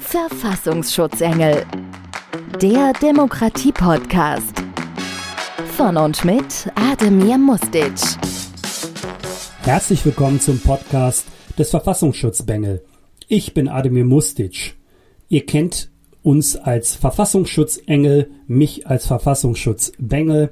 Verfassungsschutzengel. Der Demokratie-Podcast. Von und mit Ademir Mustic. Herzlich willkommen zum Podcast des Verfassungsschutzbengel. Ich bin Ademir Mustic. Ihr kennt uns als Verfassungsschutzengel, mich als Verfassungsschutzbengel.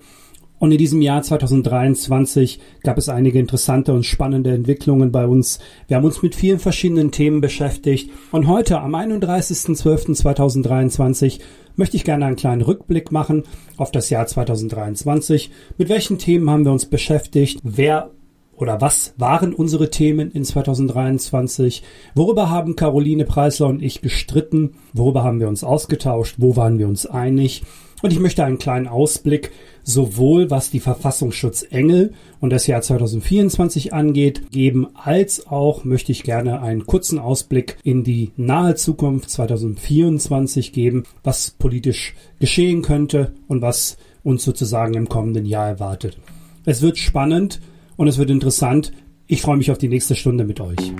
Und in diesem Jahr 2023 gab es einige interessante und spannende Entwicklungen bei uns. Wir haben uns mit vielen verschiedenen Themen beschäftigt. Und heute, am 31.12.2023, möchte ich gerne einen kleinen Rückblick machen auf das Jahr 2023. Mit welchen Themen haben wir uns beschäftigt? Wer oder was waren unsere Themen in 2023? Worüber haben Caroline Preisler und ich gestritten? Worüber haben wir uns ausgetauscht? Wo waren wir uns einig? Und ich möchte einen kleinen Ausblick sowohl was die Verfassungsschutzengel und das Jahr 2024 angeht, geben, als auch möchte ich gerne einen kurzen Ausblick in die nahe Zukunft 2024 geben, was politisch geschehen könnte und was uns sozusagen im kommenden Jahr erwartet. Es wird spannend und es wird interessant. Ich freue mich auf die nächste Stunde mit euch.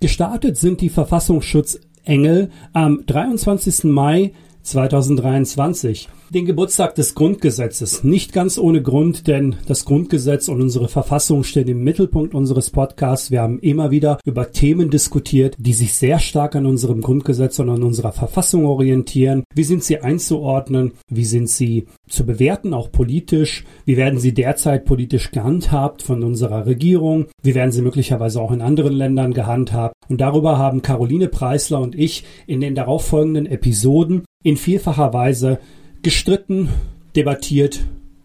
Gestartet sind die Verfassungsschutzengel am 23. Mai 2023 den Geburtstag des Grundgesetzes. Nicht ganz ohne Grund, denn das Grundgesetz und unsere Verfassung stehen im Mittelpunkt unseres Podcasts. Wir haben immer wieder über Themen diskutiert, die sich sehr stark an unserem Grundgesetz und an unserer Verfassung orientieren. Wie sind sie einzuordnen? Wie sind sie zu bewerten, auch politisch? Wie werden sie derzeit politisch gehandhabt von unserer Regierung? Wie werden sie möglicherweise auch in anderen Ländern gehandhabt? Und darüber haben Caroline Preisler und ich in den darauffolgenden Episoden in vielfacher Weise gestritten, debattiert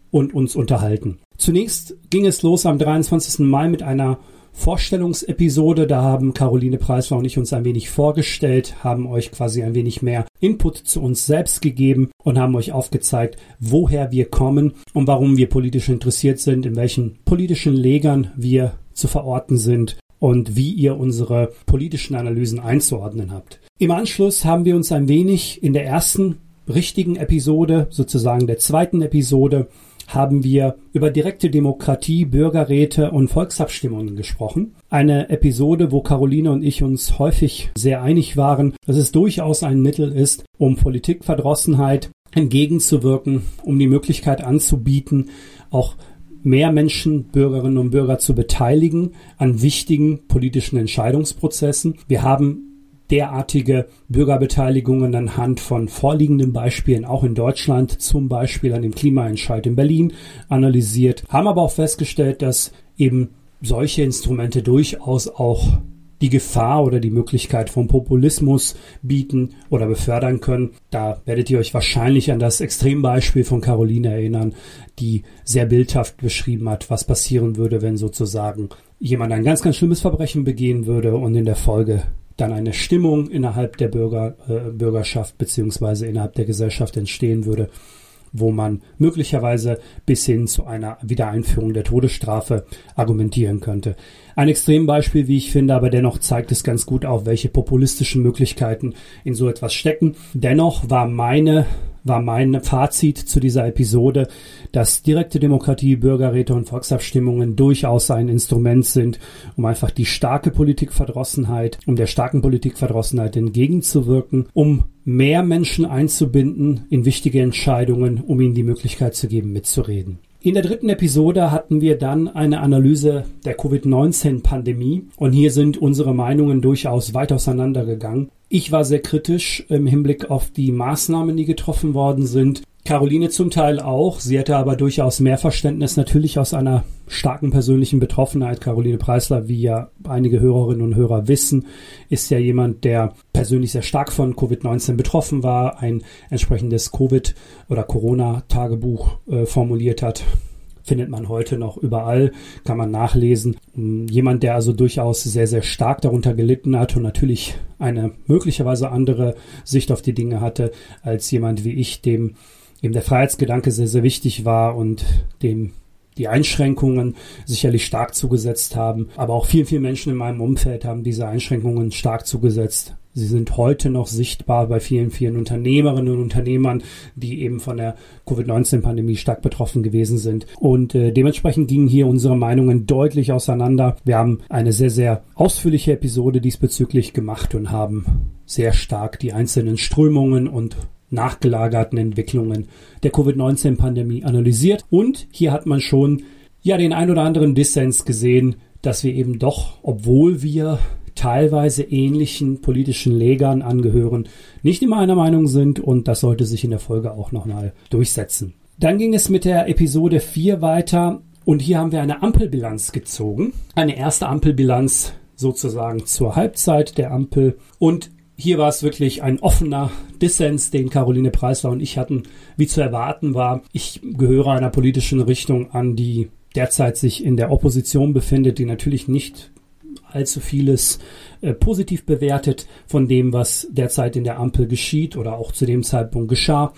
und uns unterhalten. Zunächst ging es los am 23. Mai mit einer Vorstellungsepisode. Da haben Caroline Preisler und ich uns ein wenig vorgestellt, haben euch quasi ein wenig mehr Input zu uns selbst gegeben und haben euch aufgezeigt, woher wir kommen und warum wir politisch interessiert sind, in welchen politischen Legern wir zu verorten sind und wie ihr unsere politischen Analysen einzuordnen habt. Im Anschluss haben wir uns ein wenig in der ersten richtigen Episode, sozusagen der zweiten Episode, haben wir über direkte Demokratie, Bürgerräte und Volksabstimmungen gesprochen. Eine Episode, wo Caroline und ich uns häufig sehr einig waren, dass es durchaus ein Mittel ist, um Politikverdrossenheit entgegenzuwirken, um die Möglichkeit anzubieten, auch mehr Menschen, Bürgerinnen und Bürger zu beteiligen an wichtigen politischen Entscheidungsprozessen. Wir haben derartige Bürgerbeteiligungen anhand von vorliegenden Beispielen auch in Deutschland, zum Beispiel an dem Klimaentscheid in Berlin, analysiert, haben aber auch festgestellt, dass eben solche Instrumente durchaus auch die Gefahr oder die Möglichkeit von Populismus bieten oder befördern können. Da werdet ihr euch wahrscheinlich an das Extrembeispiel von Caroline erinnern, die sehr bildhaft beschrieben hat, was passieren würde, wenn sozusagen jemand ein ganz, ganz schlimmes Verbrechen begehen würde und in der Folge dann eine Stimmung innerhalb der Bürger, äh, Bürgerschaft beziehungsweise innerhalb der Gesellschaft entstehen würde, wo man möglicherweise bis hin zu einer Wiedereinführung der Todesstrafe argumentieren könnte. Ein Extrembeispiel, wie ich finde, aber dennoch zeigt es ganz gut auf, welche populistischen Möglichkeiten in so etwas stecken. Dennoch war meine war mein Fazit zu dieser Episode, dass direkte Demokratie, Bürgerräte und Volksabstimmungen durchaus ein Instrument sind, um einfach die starke Politikverdrossenheit, um der starken Politikverdrossenheit entgegenzuwirken, um mehr Menschen einzubinden in wichtige Entscheidungen, um ihnen die Möglichkeit zu geben, mitzureden. In der dritten Episode hatten wir dann eine Analyse der Covid-19-Pandemie und hier sind unsere Meinungen durchaus weit auseinandergegangen. Ich war sehr kritisch im Hinblick auf die Maßnahmen, die getroffen worden sind. Caroline zum Teil auch. Sie hätte aber durchaus mehr Verständnis, natürlich aus einer starken persönlichen Betroffenheit. Caroline Preisler, wie ja einige Hörerinnen und Hörer wissen, ist ja jemand, der persönlich sehr stark von Covid-19 betroffen war, ein entsprechendes Covid- oder Corona-Tagebuch äh, formuliert hat findet man heute noch überall, kann man nachlesen. Ähm, jemand, der also durchaus sehr, sehr stark darunter gelitten hat und natürlich eine möglicherweise andere Sicht auf die Dinge hatte als jemand wie ich, dem eben der Freiheitsgedanke sehr, sehr wichtig war und dem die Einschränkungen sicherlich stark zugesetzt haben. Aber auch vielen, vielen Menschen in meinem Umfeld haben diese Einschränkungen stark zugesetzt. Sie sind heute noch sichtbar bei vielen, vielen Unternehmerinnen und Unternehmern, die eben von der Covid-19-Pandemie stark betroffen gewesen sind. Und äh, dementsprechend gingen hier unsere Meinungen deutlich auseinander. Wir haben eine sehr, sehr ausführliche Episode diesbezüglich gemacht und haben sehr stark die einzelnen Strömungen und nachgelagerten Entwicklungen der Covid-19-Pandemie analysiert. Und hier hat man schon ja den ein oder anderen Dissens gesehen, dass wir eben doch, obwohl wir teilweise ähnlichen politischen Lägern angehören, nicht immer einer Meinung sind und das sollte sich in der Folge auch nochmal durchsetzen. Dann ging es mit der Episode 4 weiter und hier haben wir eine Ampelbilanz gezogen. Eine erste Ampelbilanz sozusagen zur Halbzeit der Ampel und hier war es wirklich ein offener Dissens, den Caroline Preisler und ich hatten. Wie zu erwarten war, ich gehöre einer politischen Richtung an, die derzeit sich in der Opposition befindet, die natürlich nicht allzu vieles äh, positiv bewertet von dem, was derzeit in der Ampel geschieht oder auch zu dem Zeitpunkt geschah.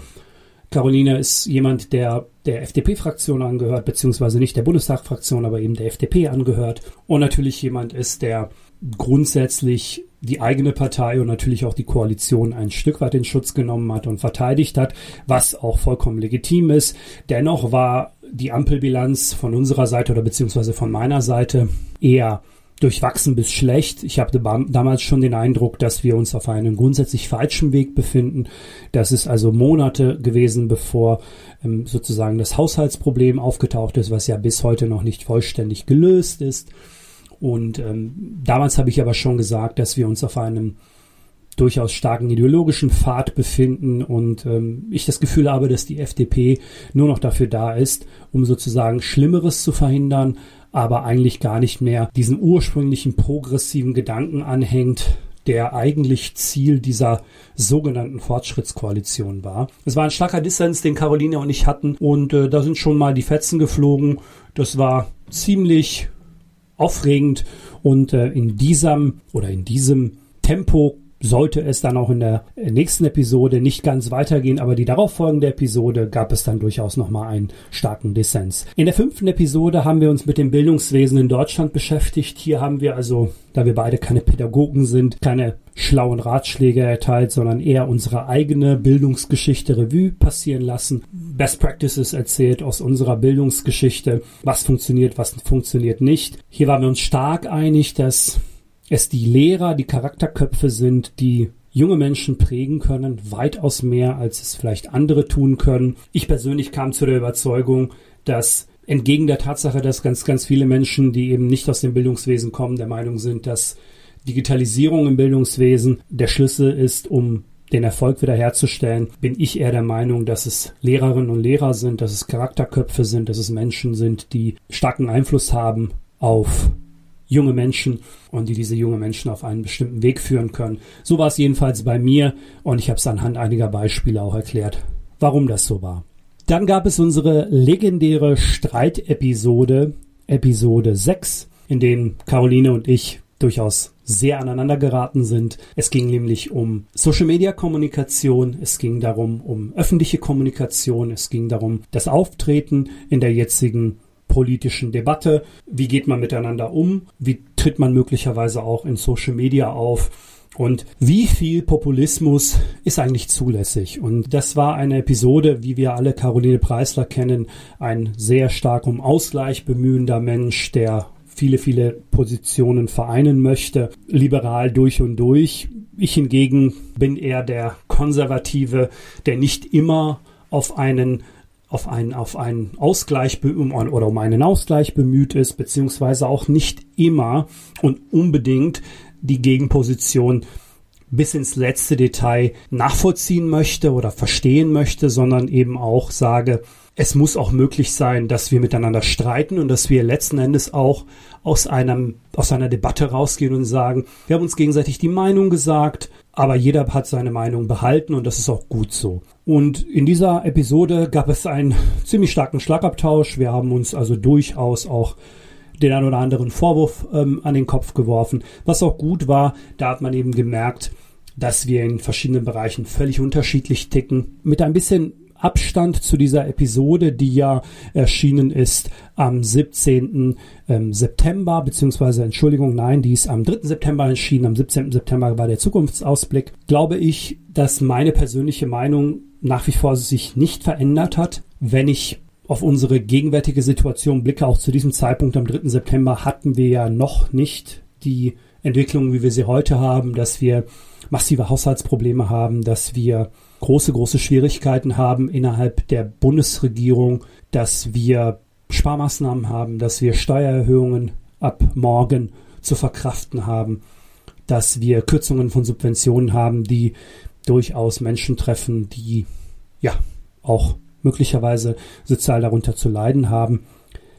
Caroline ist jemand, der der FDP-Fraktion angehört, beziehungsweise nicht der Bundestagsfraktion, aber eben der FDP angehört. Und natürlich jemand ist, der grundsätzlich die eigene Partei und natürlich auch die Koalition ein Stück weit in Schutz genommen hat und verteidigt hat, was auch vollkommen legitim ist. Dennoch war die Ampelbilanz von unserer Seite oder beziehungsweise von meiner Seite eher durchwachsen bis schlecht. Ich hatte damals schon den Eindruck, dass wir uns auf einem grundsätzlich falschen Weg befinden. Das ist also Monate gewesen, bevor ähm, sozusagen das Haushaltsproblem aufgetaucht ist, was ja bis heute noch nicht vollständig gelöst ist. Und ähm, damals habe ich aber schon gesagt, dass wir uns auf einem durchaus starken ideologischen Pfad befinden und ähm, ich das Gefühl habe, dass die FDP nur noch dafür da ist, um sozusagen Schlimmeres zu verhindern, aber eigentlich gar nicht mehr diesen ursprünglichen progressiven Gedanken anhängt, der eigentlich Ziel dieser sogenannten Fortschrittskoalition war. Es war ein starker Dissens, den Caroline und ich hatten und äh, da sind schon mal die Fetzen geflogen. Das war ziemlich aufregend und äh, in diesem oder in diesem Tempo sollte es dann auch in der nächsten Episode nicht ganz weitergehen, aber die darauffolgende Episode gab es dann durchaus nochmal einen starken Dissens. In der fünften Episode haben wir uns mit dem Bildungswesen in Deutschland beschäftigt. Hier haben wir also, da wir beide keine Pädagogen sind, keine schlauen Ratschläge erteilt, sondern eher unsere eigene Bildungsgeschichte Revue passieren lassen. Best Practices erzählt aus unserer Bildungsgeschichte, was funktioniert, was funktioniert nicht. Hier waren wir uns stark einig, dass es die Lehrer, die Charakterköpfe sind, die junge Menschen prägen können, weitaus mehr, als es vielleicht andere tun können. Ich persönlich kam zu der Überzeugung, dass entgegen der Tatsache, dass ganz, ganz viele Menschen, die eben nicht aus dem Bildungswesen kommen, der Meinung sind, dass Digitalisierung im Bildungswesen der Schlüssel ist, um den Erfolg wiederherzustellen, bin ich eher der Meinung, dass es Lehrerinnen und Lehrer sind, dass es Charakterköpfe sind, dass es Menschen sind, die starken Einfluss haben auf junge Menschen und die diese junge Menschen auf einen bestimmten Weg führen können. So war es jedenfalls bei mir und ich habe es anhand einiger Beispiele auch erklärt, warum das so war. Dann gab es unsere legendäre Streitepisode, Episode 6, in dem Caroline und ich durchaus sehr aneinander geraten sind. Es ging nämlich um Social Media Kommunikation, es ging darum um öffentliche Kommunikation, es ging darum das Auftreten in der jetzigen politischen Debatte. Wie geht man miteinander um? Wie tritt man möglicherweise auch in Social Media auf? Und wie viel Populismus ist eigentlich zulässig? Und das war eine Episode, wie wir alle Caroline Preisler kennen, ein sehr stark um Ausgleich bemühender Mensch, der viele, viele Positionen vereinen möchte, liberal durch und durch. Ich hingegen bin eher der Konservative, der nicht immer auf einen auf einen, auf einen Ausgleich oder um einen Ausgleich bemüht ist, beziehungsweise auch nicht immer und unbedingt die Gegenposition bis ins letzte Detail nachvollziehen möchte oder verstehen möchte, sondern eben auch sage, es muss auch möglich sein, dass wir miteinander streiten und dass wir letzten Endes auch aus einem, aus einer Debatte rausgehen und sagen, wir haben uns gegenseitig die Meinung gesagt, aber jeder hat seine Meinung behalten und das ist auch gut so. Und in dieser Episode gab es einen ziemlich starken Schlagabtausch. Wir haben uns also durchaus auch den ein oder anderen Vorwurf ähm, an den Kopf geworfen. Was auch gut war, da hat man eben gemerkt, dass wir in verschiedenen Bereichen völlig unterschiedlich ticken. Mit ein bisschen Abstand zu dieser Episode, die ja erschienen ist am 17. Ähm, September, beziehungsweise Entschuldigung, nein, die ist am 3. September erschienen, am 17. September war der Zukunftsausblick, glaube ich, dass meine persönliche Meinung nach wie vor sich nicht verändert hat. Wenn ich auf unsere gegenwärtige Situation blicke, auch zu diesem Zeitpunkt am 3. September hatten wir ja noch nicht die Entwicklung, wie wir sie heute haben, dass wir massive Haushaltsprobleme haben, dass wir große, große Schwierigkeiten haben innerhalb der Bundesregierung, dass wir Sparmaßnahmen haben, dass wir Steuererhöhungen ab morgen zu verkraften haben, dass wir Kürzungen von Subventionen haben, die durchaus Menschen treffen, die ja auch möglicherweise sozial darunter zu leiden haben,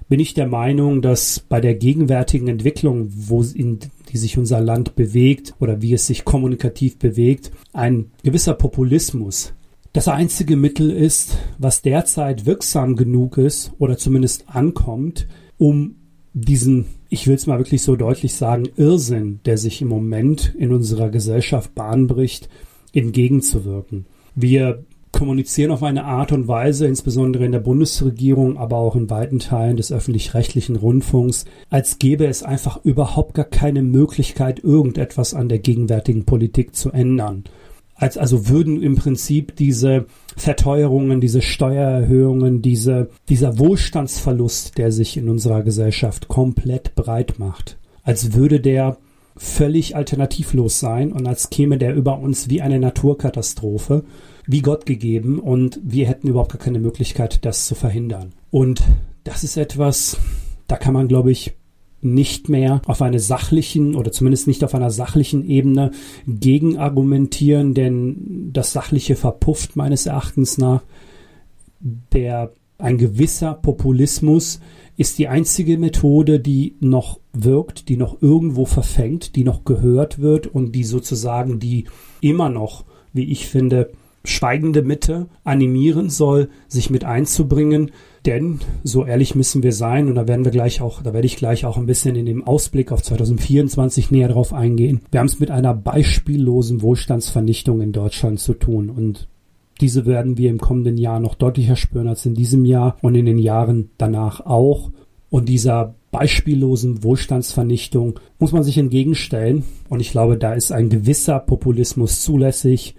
bin ich der Meinung, dass bei der gegenwärtigen Entwicklung, wo in die sich unser Land bewegt oder wie es sich kommunikativ bewegt, ein gewisser Populismus das einzige Mittel ist, was derzeit wirksam genug ist oder zumindest ankommt, um diesen, ich will es mal wirklich so deutlich sagen, Irrsinn, der sich im Moment in unserer Gesellschaft bahnbricht, entgegenzuwirken. Wir kommunizieren auf eine Art und Weise, insbesondere in der Bundesregierung, aber auch in weiten Teilen des öffentlich-rechtlichen Rundfunks, als gäbe es einfach überhaupt gar keine Möglichkeit, irgendetwas an der gegenwärtigen Politik zu ändern. Als also würden im Prinzip diese Verteuerungen, diese Steuererhöhungen, diese, dieser Wohlstandsverlust, der sich in unserer Gesellschaft komplett breit macht, als würde der völlig alternativlos sein und als käme der über uns wie eine Naturkatastrophe wie Gott gegeben und wir hätten überhaupt gar keine Möglichkeit, das zu verhindern. Und das ist etwas, da kann man, glaube ich, nicht mehr auf einer sachlichen oder zumindest nicht auf einer sachlichen Ebene gegen argumentieren, denn das Sachliche verpufft meines Erachtens nach. Der ein gewisser Populismus ist die einzige Methode, die noch wirkt, die noch irgendwo verfängt, die noch gehört wird und die sozusagen die immer noch, wie ich finde, schweigende Mitte animieren soll, sich mit einzubringen. Denn, so ehrlich müssen wir sein, und da werden wir gleich auch, da werde ich gleich auch ein bisschen in dem Ausblick auf 2024 näher drauf eingehen. Wir haben es mit einer beispiellosen Wohlstandsvernichtung in Deutschland zu tun. Und diese werden wir im kommenden Jahr noch deutlicher spüren als in diesem Jahr und in den Jahren danach auch. Und dieser beispiellosen Wohlstandsvernichtung muss man sich entgegenstellen. Und ich glaube, da ist ein gewisser Populismus zulässig,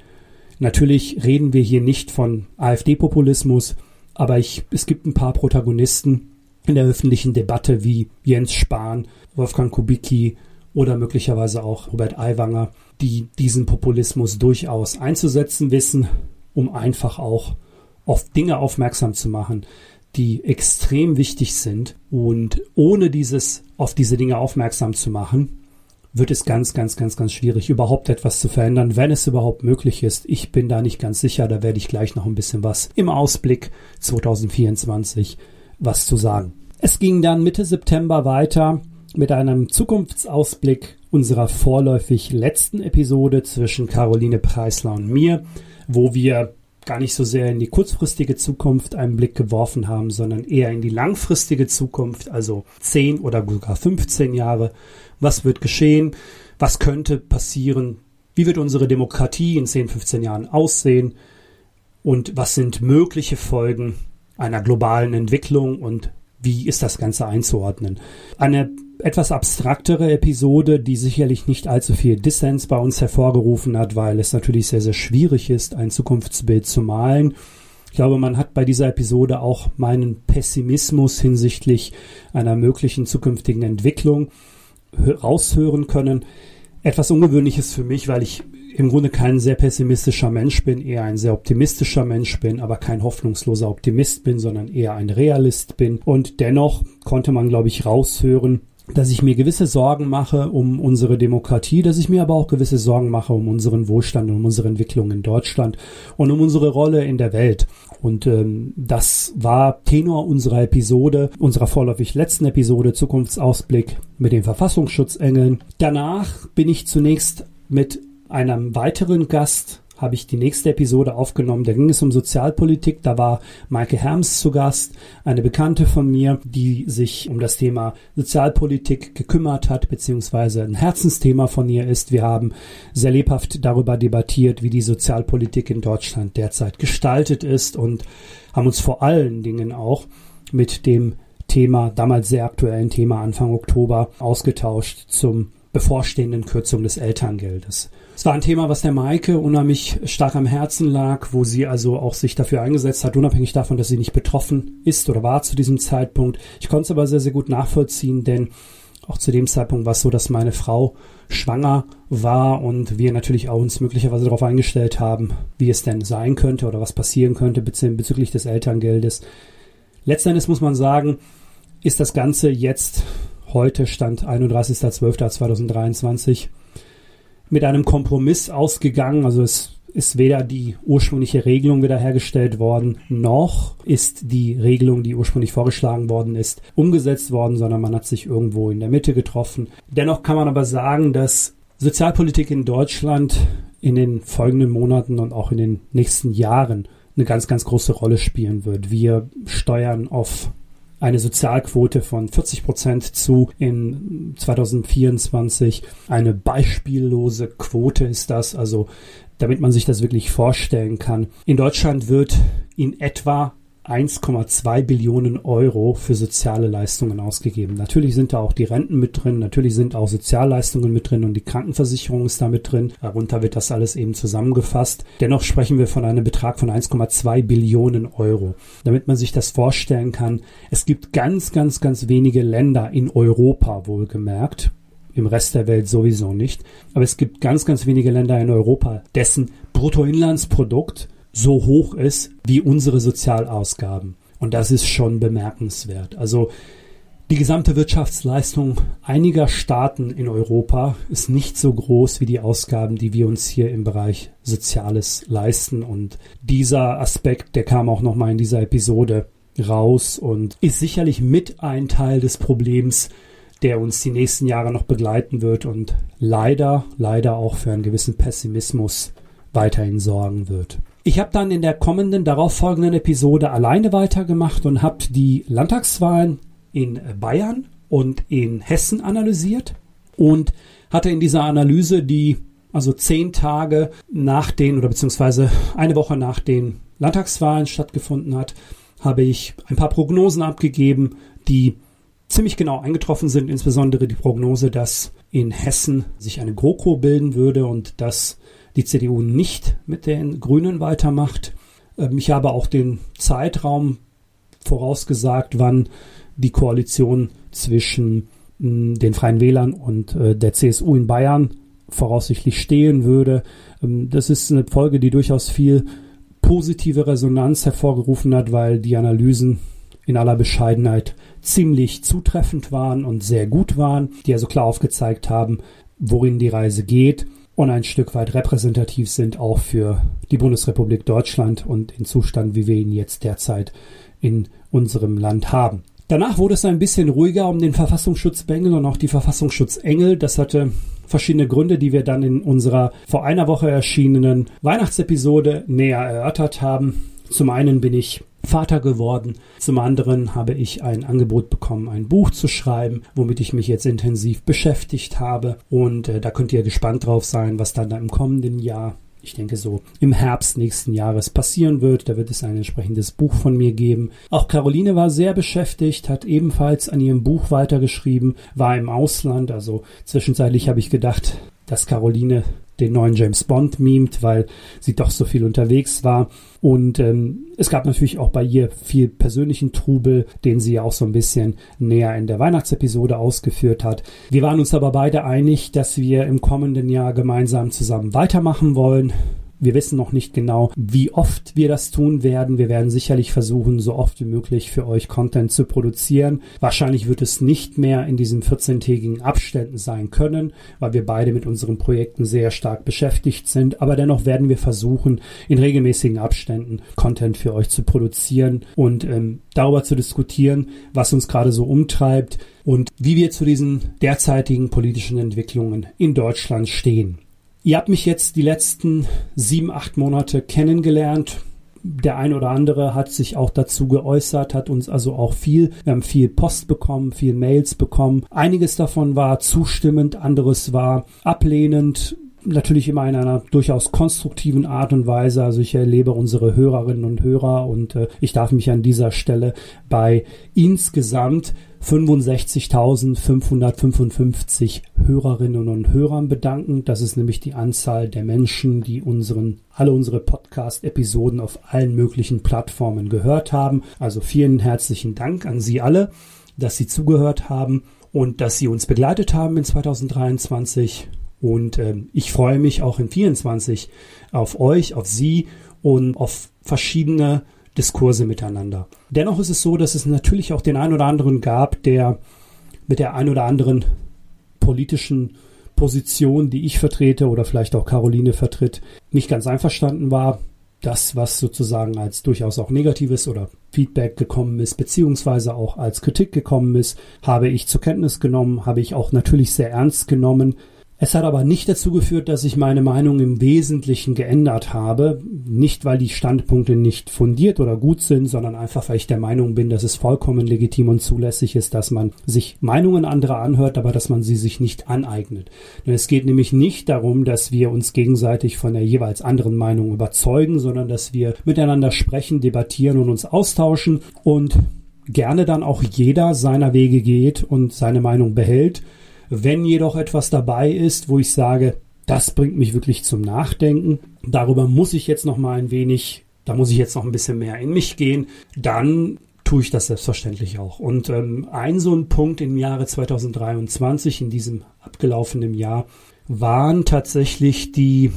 Natürlich reden wir hier nicht von AfD-Populismus, aber ich, es gibt ein paar Protagonisten in der öffentlichen Debatte wie Jens Spahn, Wolfgang Kubicki oder möglicherweise auch Robert Aiwanger, die diesen Populismus durchaus einzusetzen wissen, um einfach auch auf Dinge aufmerksam zu machen, die extrem wichtig sind. Und ohne dieses auf diese Dinge aufmerksam zu machen, wird es ganz, ganz, ganz, ganz schwierig, überhaupt etwas zu verändern, wenn es überhaupt möglich ist. Ich bin da nicht ganz sicher, da werde ich gleich noch ein bisschen was im Ausblick 2024 was zu sagen. Es ging dann Mitte September weiter mit einem Zukunftsausblick unserer vorläufig letzten Episode zwischen Caroline Preisler und mir, wo wir gar nicht so sehr in die kurzfristige Zukunft einen Blick geworfen haben, sondern eher in die langfristige Zukunft, also 10 oder sogar 15 Jahre. Was wird geschehen? Was könnte passieren? Wie wird unsere Demokratie in 10, 15 Jahren aussehen? Und was sind mögliche Folgen einer globalen Entwicklung und wie ist das Ganze einzuordnen? Eine etwas abstraktere Episode, die sicherlich nicht allzu viel Dissens bei uns hervorgerufen hat, weil es natürlich sehr, sehr schwierig ist, ein Zukunftsbild zu malen. Ich glaube, man hat bei dieser Episode auch meinen Pessimismus hinsichtlich einer möglichen zukünftigen Entwicklung raushören können. Etwas Ungewöhnliches für mich, weil ich im Grunde kein sehr pessimistischer Mensch bin, eher ein sehr optimistischer Mensch bin, aber kein hoffnungsloser Optimist bin, sondern eher ein Realist bin. Und dennoch konnte man, glaube ich, raushören, dass ich mir gewisse Sorgen mache um unsere Demokratie, dass ich mir aber auch gewisse Sorgen mache um unseren Wohlstand und um unsere Entwicklung in Deutschland und um unsere Rolle in der Welt. Und ähm, das war Tenor unserer Episode, unserer vorläufig letzten Episode Zukunftsausblick mit den Verfassungsschutzengeln. Danach bin ich zunächst mit einem weiteren Gast habe ich die nächste Episode aufgenommen. Da ging es um Sozialpolitik. Da war Maike Herms zu Gast, eine Bekannte von mir, die sich um das Thema Sozialpolitik gekümmert hat, beziehungsweise ein Herzensthema von ihr ist. Wir haben sehr lebhaft darüber debattiert, wie die Sozialpolitik in Deutschland derzeit gestaltet ist und haben uns vor allen Dingen auch mit dem Thema, damals sehr aktuellen Thema Anfang Oktober ausgetauscht zum bevorstehenden Kürzung des Elterngeldes. Es war ein Thema, was der Maike unheimlich stark am Herzen lag, wo sie also auch sich dafür eingesetzt hat, unabhängig davon, dass sie nicht betroffen ist oder war zu diesem Zeitpunkt. Ich konnte es aber sehr, sehr gut nachvollziehen, denn auch zu dem Zeitpunkt war es so, dass meine Frau schwanger war und wir natürlich auch uns möglicherweise darauf eingestellt haben, wie es denn sein könnte oder was passieren könnte bezüglich des Elterngeldes. Letztendlich muss man sagen, ist das Ganze jetzt heute Stand 31.12.2023 mit einem Kompromiss ausgegangen. Also es ist weder die ursprüngliche Regelung wiederhergestellt worden, noch ist die Regelung, die ursprünglich vorgeschlagen worden ist, umgesetzt worden, sondern man hat sich irgendwo in der Mitte getroffen. Dennoch kann man aber sagen, dass Sozialpolitik in Deutschland in den folgenden Monaten und auch in den nächsten Jahren eine ganz, ganz große Rolle spielen wird. Wir steuern auf eine Sozialquote von 40 Prozent zu in 2024. Eine beispiellose Quote ist das, also damit man sich das wirklich vorstellen kann. In Deutschland wird in etwa 1,2 Billionen Euro für soziale Leistungen ausgegeben. Natürlich sind da auch die Renten mit drin, natürlich sind auch Sozialleistungen mit drin und die Krankenversicherung ist da mit drin. Darunter wird das alles eben zusammengefasst. Dennoch sprechen wir von einem Betrag von 1,2 Billionen Euro. Damit man sich das vorstellen kann, es gibt ganz, ganz, ganz wenige Länder in Europa wohlgemerkt, im Rest der Welt sowieso nicht. Aber es gibt ganz, ganz wenige Länder in Europa, dessen Bruttoinlandsprodukt so hoch ist wie unsere Sozialausgaben. Und das ist schon bemerkenswert. Also die gesamte Wirtschaftsleistung einiger Staaten in Europa ist nicht so groß wie die Ausgaben, die wir uns hier im Bereich Soziales leisten. Und dieser Aspekt, der kam auch nochmal in dieser Episode raus und ist sicherlich mit ein Teil des Problems, der uns die nächsten Jahre noch begleiten wird und leider, leider auch für einen gewissen Pessimismus weiterhin sorgen wird. Ich habe dann in der kommenden, darauffolgenden Episode alleine weitergemacht und habe die Landtagswahlen in Bayern und in Hessen analysiert und hatte in dieser Analyse die also zehn Tage nach den oder beziehungsweise eine Woche nach den Landtagswahlen stattgefunden hat, habe ich ein paar Prognosen abgegeben, die ziemlich genau eingetroffen sind, insbesondere die Prognose, dass in Hessen sich eine GroKo bilden würde und dass die CDU nicht mit den Grünen weitermacht. Ähm, ich habe auch den Zeitraum vorausgesagt, wann die Koalition zwischen hm, den Freien Wählern und äh, der CSU in Bayern voraussichtlich stehen würde. Ähm, das ist eine Folge, die durchaus viel positive Resonanz hervorgerufen hat, weil die Analysen in aller Bescheidenheit ziemlich zutreffend waren und sehr gut waren, die also klar aufgezeigt haben, worin die Reise geht und ein Stück weit repräsentativ sind auch für die Bundesrepublik Deutschland und den Zustand, wie wir ihn jetzt derzeit in unserem Land haben. Danach wurde es ein bisschen ruhiger um den Verfassungsschutzbengel und auch die Verfassungsschutzengel. Das hatte verschiedene Gründe, die wir dann in unserer vor einer Woche erschienenen Weihnachtsepisode näher erörtert haben. Zum einen bin ich Vater geworden. Zum anderen habe ich ein Angebot bekommen, ein Buch zu schreiben, womit ich mich jetzt intensiv beschäftigt habe. Und äh, da könnt ihr gespannt drauf sein, was dann im kommenden Jahr ich denke so im Herbst nächsten Jahres passieren wird. Da wird es ein entsprechendes Buch von mir geben. Auch Caroline war sehr beschäftigt, hat ebenfalls an ihrem Buch weitergeschrieben, war im Ausland. Also zwischenzeitlich habe ich gedacht, dass Caroline den neuen James Bond mimt, weil sie doch so viel unterwegs war. Und ähm, es gab natürlich auch bei ihr viel persönlichen Trubel, den sie ja auch so ein bisschen näher in der Weihnachtsepisode ausgeführt hat. Wir waren uns aber beide einig, dass wir im kommenden Jahr gemeinsam zusammen weitermachen wollen. Wir wissen noch nicht genau, wie oft wir das tun werden. Wir werden sicherlich versuchen, so oft wie möglich für euch Content zu produzieren. Wahrscheinlich wird es nicht mehr in diesen 14-tägigen Abständen sein können, weil wir beide mit unseren Projekten sehr stark beschäftigt sind. Aber dennoch werden wir versuchen, in regelmäßigen Abständen Content für euch zu produzieren und ähm, darüber zu diskutieren, was uns gerade so umtreibt und wie wir zu diesen derzeitigen politischen Entwicklungen in Deutschland stehen. Ihr habt mich jetzt die letzten sieben, acht Monate kennengelernt. Der ein oder andere hat sich auch dazu geäußert, hat uns also auch viel, wir haben viel Post bekommen, viel Mails bekommen. Einiges davon war zustimmend, anderes war ablehnend, natürlich immer in einer durchaus konstruktiven Art und Weise. Also ich erlebe unsere Hörerinnen und Hörer und äh, ich darf mich an dieser Stelle bei insgesamt 65.555 Hörerinnen und Hörern bedanken. Das ist nämlich die Anzahl der Menschen, die unseren, alle unsere Podcast-Episoden auf allen möglichen Plattformen gehört haben. Also vielen herzlichen Dank an Sie alle, dass Sie zugehört haben und dass Sie uns begleitet haben in 2023. Und äh, ich freue mich auch in 24 auf euch, auf Sie und auf verschiedene Diskurse miteinander. Dennoch ist es so, dass es natürlich auch den einen oder anderen gab, der mit der ein oder anderen politischen Position, die ich vertrete oder vielleicht auch Caroline vertritt, nicht ganz einverstanden war. Das, was sozusagen als durchaus auch negatives oder Feedback gekommen ist, beziehungsweise auch als Kritik gekommen ist, habe ich zur Kenntnis genommen, habe ich auch natürlich sehr ernst genommen, es hat aber nicht dazu geführt, dass ich meine Meinung im Wesentlichen geändert habe. Nicht, weil die Standpunkte nicht fundiert oder gut sind, sondern einfach, weil ich der Meinung bin, dass es vollkommen legitim und zulässig ist, dass man sich Meinungen anderer anhört, aber dass man sie sich nicht aneignet. Denn es geht nämlich nicht darum, dass wir uns gegenseitig von der jeweils anderen Meinung überzeugen, sondern dass wir miteinander sprechen, debattieren und uns austauschen und gerne dann auch jeder seiner Wege geht und seine Meinung behält wenn jedoch etwas dabei ist, wo ich sage, das bringt mich wirklich zum Nachdenken, darüber muss ich jetzt noch mal ein wenig, da muss ich jetzt noch ein bisschen mehr in mich gehen, dann tue ich das selbstverständlich auch. Und ähm, ein so ein Punkt im Jahre 2023, in diesem abgelaufenen Jahr, waren tatsächlich die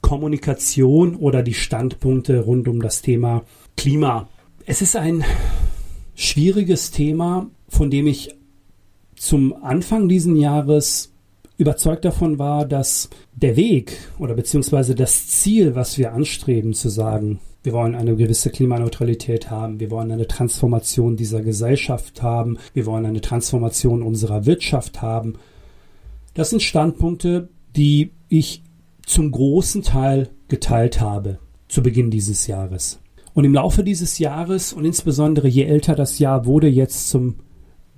Kommunikation oder die Standpunkte rund um das Thema Klima. Es ist ein schwieriges Thema, von dem ich zum Anfang diesen Jahres überzeugt davon war, dass der Weg oder beziehungsweise das Ziel, was wir anstreben, zu sagen, wir wollen eine gewisse Klimaneutralität haben, wir wollen eine Transformation dieser Gesellschaft haben, wir wollen eine Transformation unserer Wirtschaft haben. Das sind Standpunkte, die ich zum großen Teil geteilt habe zu Beginn dieses Jahres. Und im Laufe dieses Jahres und insbesondere je älter das Jahr wurde jetzt zum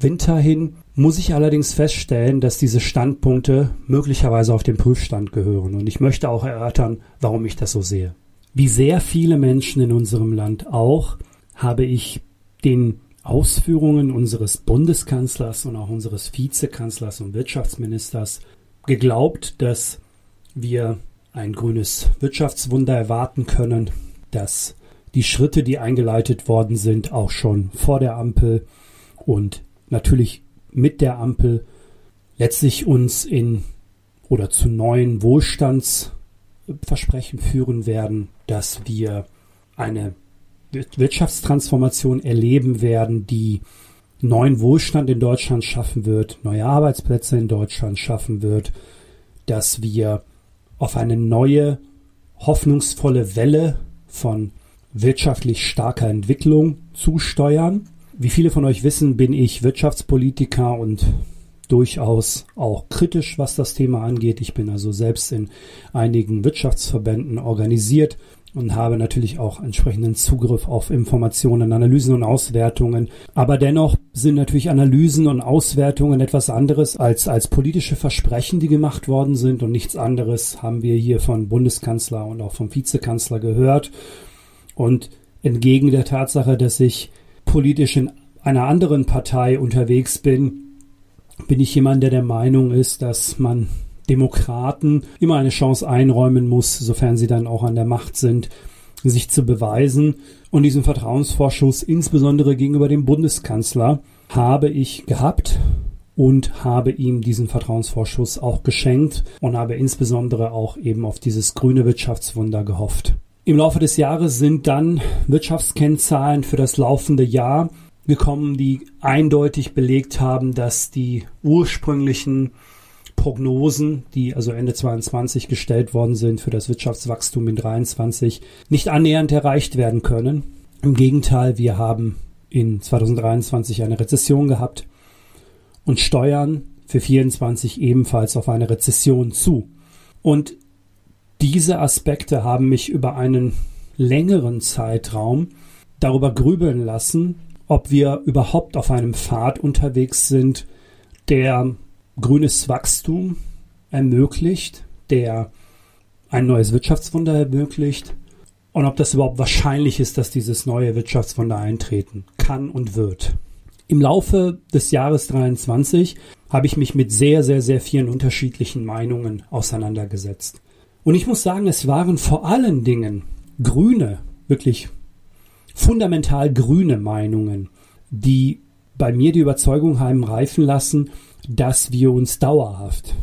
Winter hin, muss ich allerdings feststellen, dass diese Standpunkte möglicherweise auf den Prüfstand gehören. Und ich möchte auch erörtern, warum ich das so sehe. Wie sehr viele Menschen in unserem Land auch, habe ich den Ausführungen unseres Bundeskanzlers und auch unseres Vizekanzlers und Wirtschaftsministers geglaubt, dass wir ein grünes Wirtschaftswunder erwarten können, dass die Schritte, die eingeleitet worden sind, auch schon vor der Ampel und natürlich mit der Ampel letztlich uns in oder zu neuen Wohlstandsversprechen führen werden, dass wir eine Wirtschaftstransformation erleben werden, die neuen Wohlstand in Deutschland schaffen wird, neue Arbeitsplätze in Deutschland schaffen wird, dass wir auf eine neue, hoffnungsvolle Welle von wirtschaftlich starker Entwicklung zusteuern wie viele von euch wissen, bin ich Wirtschaftspolitiker und durchaus auch kritisch, was das Thema angeht. Ich bin also selbst in einigen Wirtschaftsverbänden organisiert und habe natürlich auch entsprechenden Zugriff auf Informationen, Analysen und Auswertungen. Aber dennoch sind natürlich Analysen und Auswertungen etwas anderes als, als politische Versprechen, die gemacht worden sind. Und nichts anderes haben wir hier von Bundeskanzler und auch vom Vizekanzler gehört. Und entgegen der Tatsache, dass ich politisch in einer anderen Partei unterwegs bin, bin ich jemand, der der Meinung ist, dass man Demokraten immer eine Chance einräumen muss, sofern sie dann auch an der Macht sind, sich zu beweisen. Und diesen Vertrauensvorschuss, insbesondere gegenüber dem Bundeskanzler, habe ich gehabt und habe ihm diesen Vertrauensvorschuss auch geschenkt und habe insbesondere auch eben auf dieses grüne Wirtschaftswunder gehofft. Im Laufe des Jahres sind dann Wirtschaftskennzahlen für das laufende Jahr gekommen, die eindeutig belegt haben, dass die ursprünglichen Prognosen, die also Ende 22 gestellt worden sind für das Wirtschaftswachstum in 23, nicht annähernd erreicht werden können. Im Gegenteil, wir haben in 2023 eine Rezession gehabt und steuern für 24 ebenfalls auf eine Rezession zu. Und diese Aspekte haben mich über einen längeren Zeitraum darüber grübeln lassen, ob wir überhaupt auf einem Pfad unterwegs sind, der grünes Wachstum ermöglicht, der ein neues Wirtschaftswunder ermöglicht und ob das überhaupt wahrscheinlich ist, dass dieses neue Wirtschaftswunder eintreten kann und wird. Im Laufe des Jahres 23 habe ich mich mit sehr, sehr, sehr vielen unterschiedlichen Meinungen auseinandergesetzt. Und ich muss sagen, es waren vor allen Dingen grüne, wirklich fundamental grüne Meinungen, die bei mir die Überzeugung haben reifen lassen, dass wir uns dauerhaft,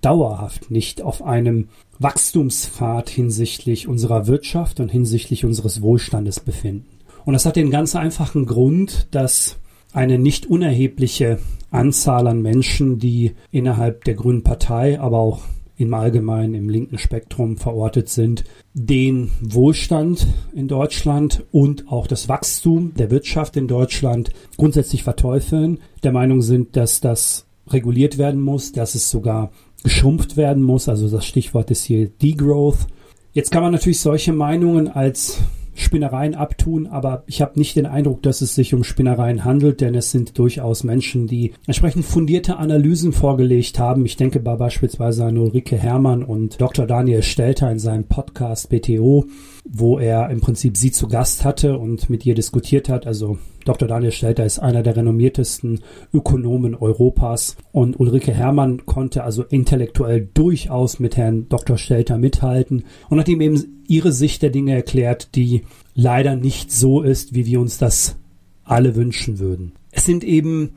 dauerhaft nicht auf einem Wachstumspfad hinsichtlich unserer Wirtschaft und hinsichtlich unseres Wohlstandes befinden. Und das hat den ganz einfachen Grund, dass eine nicht unerhebliche Anzahl an Menschen, die innerhalb der Grünen Partei, aber auch im Allgemeinen im linken Spektrum verortet sind, den Wohlstand in Deutschland und auch das Wachstum der Wirtschaft in Deutschland grundsätzlich verteufeln, der Meinung sind, dass das reguliert werden muss, dass es sogar geschrumpft werden muss. Also das Stichwort ist hier Degrowth. Jetzt kann man natürlich solche Meinungen als Spinnereien abtun, aber ich habe nicht den Eindruck, dass es sich um Spinnereien handelt, denn es sind durchaus Menschen, die entsprechend fundierte Analysen vorgelegt haben. Ich denke bei beispielsweise an Ulrike Herrmann und Dr. Daniel Stelter in seinem Podcast BTO, wo er im Prinzip sie zu Gast hatte und mit ihr diskutiert hat. Also Dr. Daniel Stelter ist einer der renommiertesten Ökonomen Europas und Ulrike Herrmann konnte also intellektuell durchaus mit Herrn Dr. Stelter mithalten und hat ihm eben ihre Sicht der Dinge erklärt, die leider nicht so ist, wie wir uns das alle wünschen würden. Es sind eben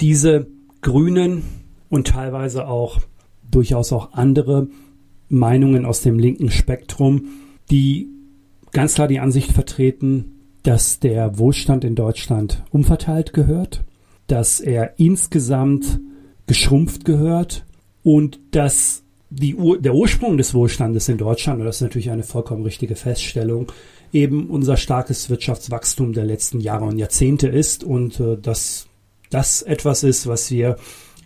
diese grünen und teilweise auch durchaus auch andere Meinungen aus dem linken Spektrum, die ganz klar die Ansicht vertreten, dass der Wohlstand in Deutschland umverteilt gehört, dass er insgesamt geschrumpft gehört und dass die Ur der Ursprung des Wohlstandes in Deutschland, und das ist natürlich eine vollkommen richtige Feststellung, eben unser starkes Wirtschaftswachstum der letzten Jahre und Jahrzehnte ist und äh, dass das etwas ist, was wir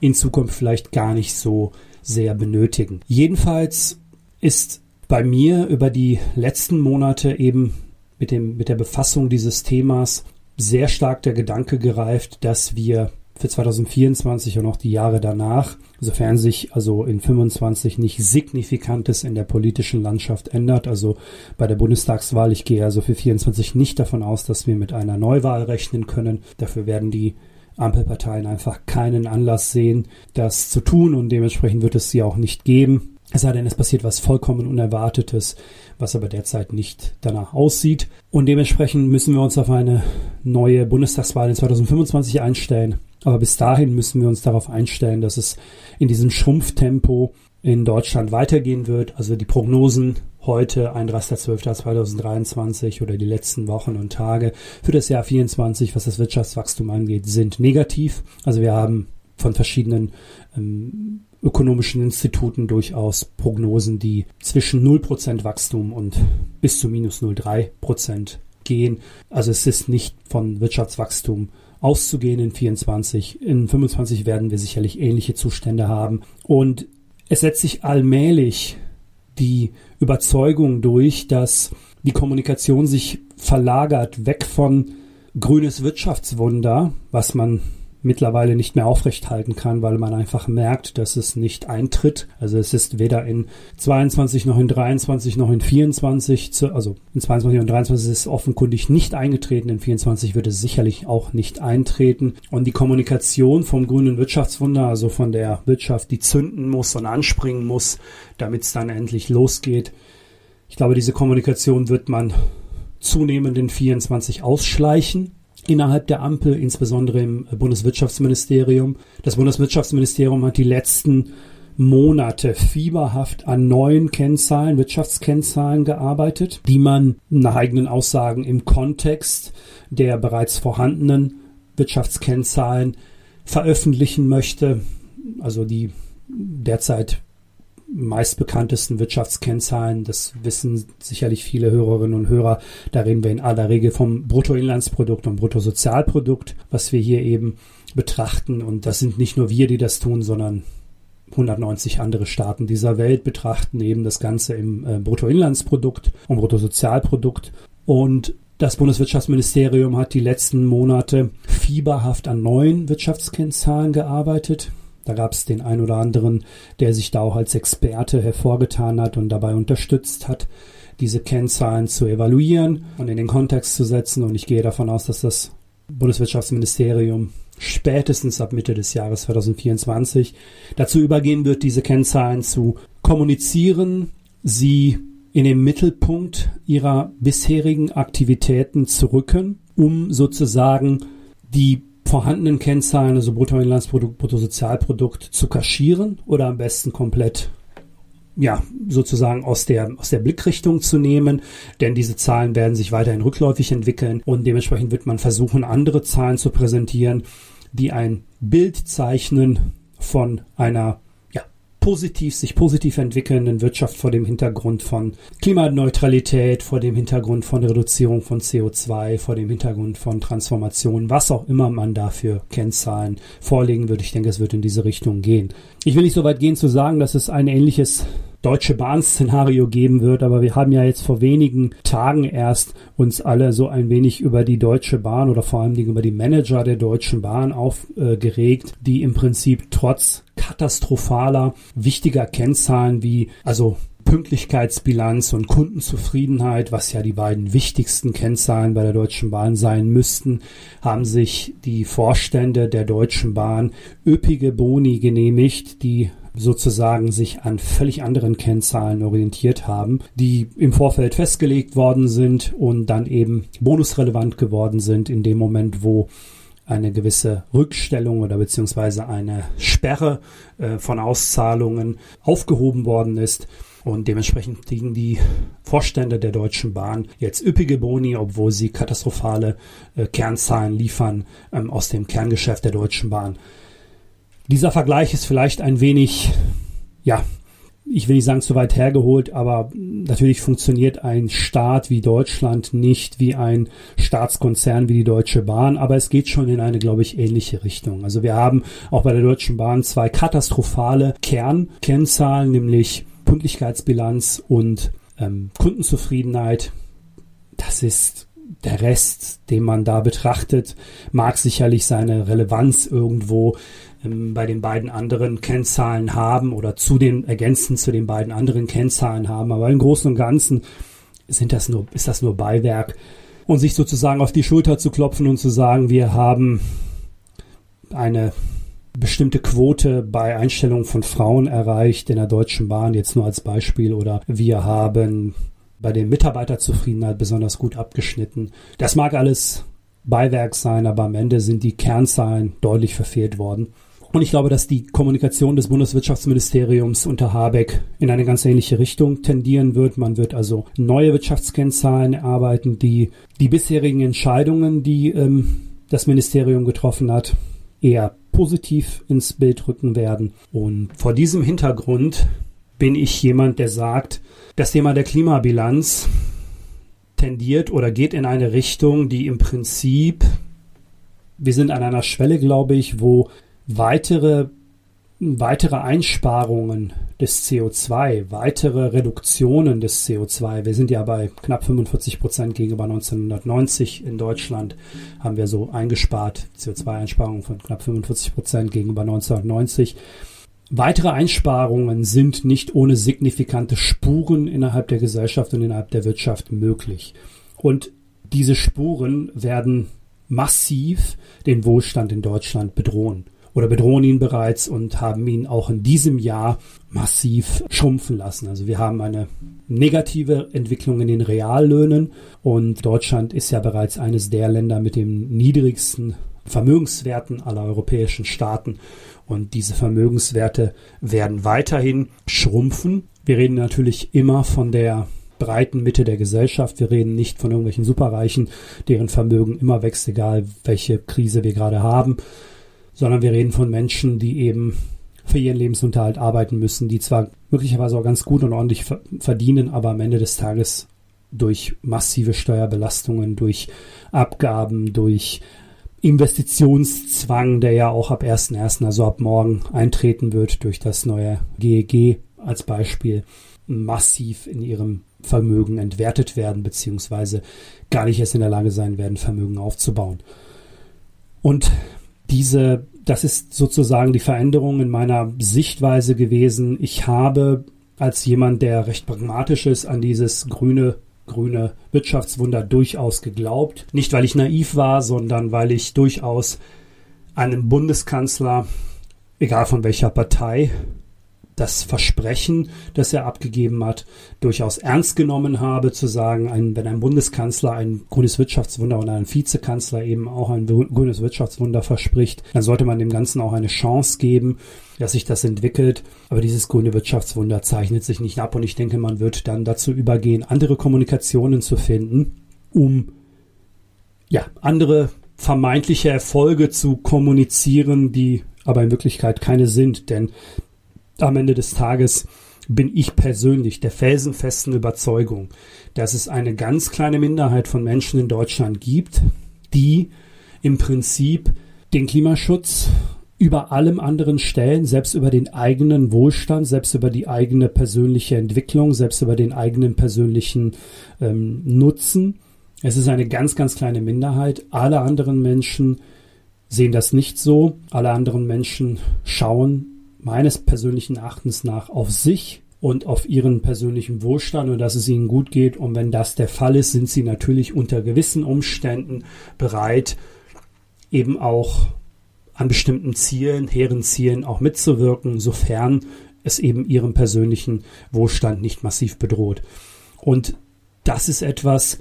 in Zukunft vielleicht gar nicht so sehr benötigen. Jedenfalls ist bei mir über die letzten Monate eben mit, dem, mit der Befassung dieses Themas sehr stark der Gedanke gereift, dass wir für 2024 und auch die Jahre danach, sofern sich also in 25 nicht Signifikantes in der politischen Landschaft ändert, also bei der Bundestagswahl, ich gehe also für 24 nicht davon aus, dass wir mit einer Neuwahl rechnen können. Dafür werden die Ampelparteien einfach keinen Anlass sehen, das zu tun und dementsprechend wird es sie auch nicht geben. Es sei denn, es passiert was vollkommen Unerwartetes, was aber derzeit nicht danach aussieht. Und dementsprechend müssen wir uns auf eine neue Bundestagswahl in 2025 einstellen. Aber bis dahin müssen wir uns darauf einstellen, dass es in diesem Schrumpftempo in Deutschland weitergehen wird. Also die Prognosen heute, 31.12.2023 oder die letzten Wochen und Tage für das Jahr 24, was das Wirtschaftswachstum angeht, sind negativ. Also wir haben von verschiedenen ähm, ökonomischen Instituten durchaus Prognosen, die zwischen 0% Wachstum und bis zu minus 0,3% gehen. Also es ist nicht von Wirtschaftswachstum auszugehen in 24. In 25 werden wir sicherlich ähnliche Zustände haben. Und es setzt sich allmählich die Überzeugung durch, dass die Kommunikation sich verlagert weg von grünes Wirtschaftswunder, was man mittlerweile nicht mehr aufrechthalten kann, weil man einfach merkt, dass es nicht eintritt. Also es ist weder in 22 noch in 23 noch in 24, zu, also in 22 und 23 ist es offenkundig nicht eingetreten, in 24 wird es sicherlich auch nicht eintreten. Und die Kommunikation vom grünen Wirtschaftswunder, also von der Wirtschaft, die zünden muss und anspringen muss, damit es dann endlich losgeht. Ich glaube, diese Kommunikation wird man zunehmend in 24 ausschleichen innerhalb der Ampel, insbesondere im Bundeswirtschaftsministerium. Das Bundeswirtschaftsministerium hat die letzten Monate fieberhaft an neuen Kennzahlen, Wirtschaftskennzahlen gearbeitet, die man nach eigenen Aussagen im Kontext der bereits vorhandenen Wirtschaftskennzahlen veröffentlichen möchte. Also die derzeit meistbekanntesten Wirtschaftskennzahlen, das wissen sicherlich viele Hörerinnen und Hörer, da reden wir in aller Regel vom Bruttoinlandsprodukt und Bruttosozialprodukt, was wir hier eben betrachten. Und das sind nicht nur wir, die das tun, sondern 190 andere Staaten dieser Welt betrachten eben das Ganze im äh, Bruttoinlandsprodukt und Bruttosozialprodukt. Und das Bundeswirtschaftsministerium hat die letzten Monate fieberhaft an neuen Wirtschaftskennzahlen gearbeitet. Da gab es den einen oder anderen, der sich da auch als Experte hervorgetan hat und dabei unterstützt hat, diese Kennzahlen zu evaluieren und in den Kontext zu setzen. Und ich gehe davon aus, dass das Bundeswirtschaftsministerium spätestens ab Mitte des Jahres 2024 dazu übergehen wird, diese Kennzahlen zu kommunizieren, sie in den Mittelpunkt ihrer bisherigen Aktivitäten zu rücken, um sozusagen die vorhandenen Kennzahlen, also Bruttoinlandsprodukt, Bruttosozialprodukt, zu kaschieren oder am besten komplett ja, sozusagen aus der, aus der Blickrichtung zu nehmen, denn diese Zahlen werden sich weiterhin rückläufig entwickeln und dementsprechend wird man versuchen, andere Zahlen zu präsentieren, die ein Bild zeichnen von einer positiv, sich positiv entwickelnden Wirtschaft vor dem Hintergrund von Klimaneutralität, vor dem Hintergrund von Reduzierung von CO2, vor dem Hintergrund von Transformation, was auch immer man dafür Kennzahlen vorlegen würde. Ich denke, es wird in diese Richtung gehen. Ich will nicht so weit gehen zu sagen, dass es ein ähnliches Deutsche Bahn-Szenario geben wird, aber wir haben ja jetzt vor wenigen Tagen erst uns alle so ein wenig über die Deutsche Bahn oder vor allem über die Manager der Deutschen Bahn aufgeregt, die im Prinzip trotz katastrophaler wichtiger Kennzahlen wie also Pünktlichkeitsbilanz und Kundenzufriedenheit, was ja die beiden wichtigsten Kennzahlen bei der Deutschen Bahn sein müssten, haben sich die Vorstände der Deutschen Bahn üppige Boni genehmigt, die sozusagen sich an völlig anderen Kennzahlen orientiert haben, die im Vorfeld festgelegt worden sind und dann eben bonusrelevant geworden sind in dem Moment, wo eine gewisse Rückstellung oder beziehungsweise eine Sperre äh, von Auszahlungen aufgehoben worden ist. Und dementsprechend kriegen die Vorstände der Deutschen Bahn jetzt üppige Boni, obwohl sie katastrophale äh, Kernzahlen liefern ähm, aus dem Kerngeschäft der Deutschen Bahn. Dieser Vergleich ist vielleicht ein wenig, ja, ich will nicht sagen zu weit hergeholt, aber natürlich funktioniert ein Staat wie Deutschland nicht wie ein Staatskonzern wie die Deutsche Bahn, aber es geht schon in eine, glaube ich, ähnliche Richtung. Also wir haben auch bei der Deutschen Bahn zwei katastrophale Kernkennzahlen, nämlich Pünktlichkeitsbilanz und ähm, Kundenzufriedenheit. Das ist der Rest, den man da betrachtet, mag sicherlich seine Relevanz irgendwo bei den beiden anderen Kennzahlen haben oder zu den ergänzend zu den beiden anderen Kennzahlen haben. Aber im Großen und Ganzen sind das nur, ist das nur Beiwerk. Und sich sozusagen auf die Schulter zu klopfen und zu sagen, wir haben eine bestimmte Quote bei Einstellung von Frauen erreicht in der Deutschen Bahn, jetzt nur als Beispiel, oder wir haben bei der Mitarbeiterzufriedenheit besonders gut abgeschnitten. Das mag alles Beiwerk sein, aber am Ende sind die Kernzahlen deutlich verfehlt worden. Und ich glaube, dass die Kommunikation des Bundeswirtschaftsministeriums unter Habeck in eine ganz ähnliche Richtung tendieren wird. Man wird also neue Wirtschaftskennzahlen erarbeiten, die die bisherigen Entscheidungen, die ähm, das Ministerium getroffen hat, eher positiv ins Bild rücken werden. Und vor diesem Hintergrund bin ich jemand, der sagt, das Thema der Klimabilanz tendiert oder geht in eine Richtung, die im Prinzip, wir sind an einer Schwelle, glaube ich, wo weitere, weitere Einsparungen des CO2, weitere Reduktionen des CO2. Wir sind ja bei knapp 45 Prozent gegenüber 1990 in Deutschland haben wir so eingespart, CO2-Einsparungen von knapp 45 Prozent gegenüber 1990. Weitere Einsparungen sind nicht ohne signifikante Spuren innerhalb der Gesellschaft und innerhalb der Wirtschaft möglich. Und diese Spuren werden massiv den Wohlstand in Deutschland bedrohen oder bedrohen ihn bereits und haben ihn auch in diesem Jahr massiv schrumpfen lassen. Also wir haben eine negative Entwicklung in den Reallöhnen und Deutschland ist ja bereits eines der Länder mit den niedrigsten Vermögenswerten aller europäischen Staaten. Und diese Vermögenswerte werden weiterhin schrumpfen. Wir reden natürlich immer von der breiten Mitte der Gesellschaft. Wir reden nicht von irgendwelchen Superreichen, deren Vermögen immer wächst, egal welche Krise wir gerade haben, sondern wir reden von Menschen, die eben für ihren Lebensunterhalt arbeiten müssen, die zwar möglicherweise auch ganz gut und ordentlich verdienen, aber am Ende des Tages durch massive Steuerbelastungen, durch Abgaben, durch Investitionszwang, der ja auch ab 1.1., also ab morgen eintreten wird durch das neue GEG als Beispiel, massiv in ihrem Vermögen entwertet werden, beziehungsweise gar nicht erst in der Lage sein werden, Vermögen aufzubauen. Und diese, das ist sozusagen die Veränderung in meiner Sichtweise gewesen. Ich habe als jemand, der recht pragmatisch ist, an dieses grüne grüne Wirtschaftswunder durchaus geglaubt. Nicht, weil ich naiv war, sondern weil ich durchaus einem Bundeskanzler, egal von welcher Partei, das Versprechen, das er abgegeben hat, durchaus ernst genommen habe, zu sagen, ein, wenn ein Bundeskanzler ein grünes Wirtschaftswunder und ein Vizekanzler eben auch ein grünes Wirtschaftswunder verspricht, dann sollte man dem Ganzen auch eine Chance geben, dass sich das entwickelt. Aber dieses grüne Wirtschaftswunder zeichnet sich nicht ab und ich denke, man wird dann dazu übergehen, andere Kommunikationen zu finden, um ja, andere vermeintliche Erfolge zu kommunizieren, die aber in Wirklichkeit keine sind, denn am Ende des Tages bin ich persönlich der felsenfesten Überzeugung, dass es eine ganz kleine Minderheit von Menschen in Deutschland gibt, die im Prinzip den Klimaschutz über allem anderen stellen, selbst über den eigenen Wohlstand, selbst über die eigene persönliche Entwicklung, selbst über den eigenen persönlichen ähm, Nutzen. Es ist eine ganz, ganz kleine Minderheit. Alle anderen Menschen sehen das nicht so. Alle anderen Menschen schauen meines persönlichen Erachtens nach auf sich und auf ihren persönlichen Wohlstand und dass es ihnen gut geht. Und wenn das der Fall ist, sind sie natürlich unter gewissen Umständen bereit, eben auch an bestimmten Zielen, hehren Zielen auch mitzuwirken, sofern es eben ihren persönlichen Wohlstand nicht massiv bedroht. Und das ist etwas,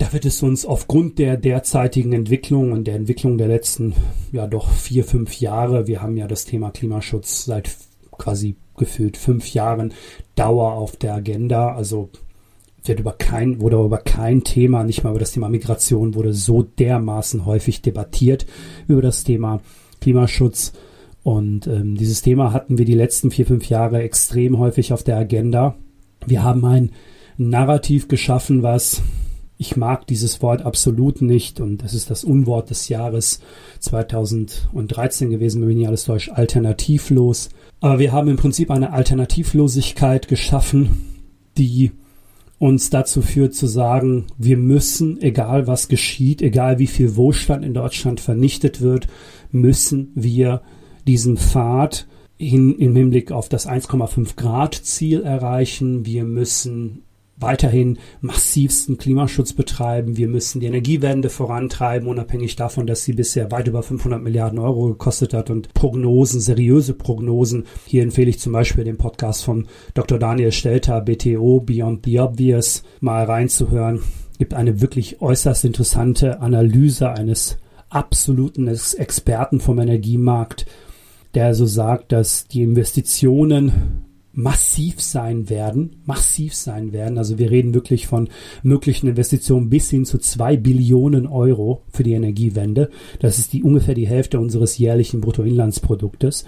da wird es uns aufgrund der derzeitigen Entwicklung und der Entwicklung der letzten, ja doch vier, fünf Jahre, wir haben ja das Thema Klimaschutz seit quasi gefühlt fünf Jahren Dauer auf der Agenda, also wird über kein, wurde über kein Thema, nicht mal über das Thema Migration, wurde so dermaßen häufig debattiert über das Thema Klimaschutz. Und ähm, dieses Thema hatten wir die letzten vier, fünf Jahre extrem häufig auf der Agenda. Wir haben ein Narrativ geschaffen, was ich mag dieses Wort absolut nicht und das ist das Unwort des Jahres 2013 gewesen, wenn nicht alles täuscht, alternativlos. Aber wir haben im Prinzip eine Alternativlosigkeit geschaffen, die uns dazu führt zu sagen, wir müssen, egal was geschieht, egal wie viel Wohlstand in Deutschland vernichtet wird, müssen wir diesen Pfad hin, im Hinblick auf das 1,5 Grad Ziel erreichen. Wir müssen weiterhin massivsten Klimaschutz betreiben. Wir müssen die Energiewende vorantreiben, unabhängig davon, dass sie bisher weit über 500 Milliarden Euro gekostet hat und Prognosen, seriöse Prognosen. Hier empfehle ich zum Beispiel den Podcast von Dr. Daniel Stelter, BTO, Beyond the Obvious, mal reinzuhören. Gibt eine wirklich äußerst interessante Analyse eines absoluten Experten vom Energiemarkt, der so sagt, dass die Investitionen massiv sein werden, massiv sein werden. Also wir reden wirklich von möglichen Investitionen bis hin zu zwei Billionen Euro für die Energiewende. Das ist die ungefähr die Hälfte unseres jährlichen Bruttoinlandsproduktes.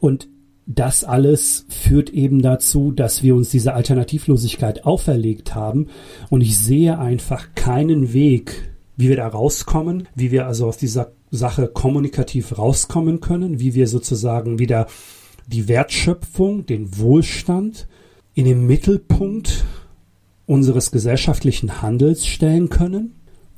Und das alles führt eben dazu, dass wir uns diese Alternativlosigkeit auferlegt haben. Und ich sehe einfach keinen Weg, wie wir da rauskommen, wie wir also aus dieser Sache kommunikativ rauskommen können, wie wir sozusagen wieder die Wertschöpfung, den Wohlstand in den Mittelpunkt unseres gesellschaftlichen Handels stellen können,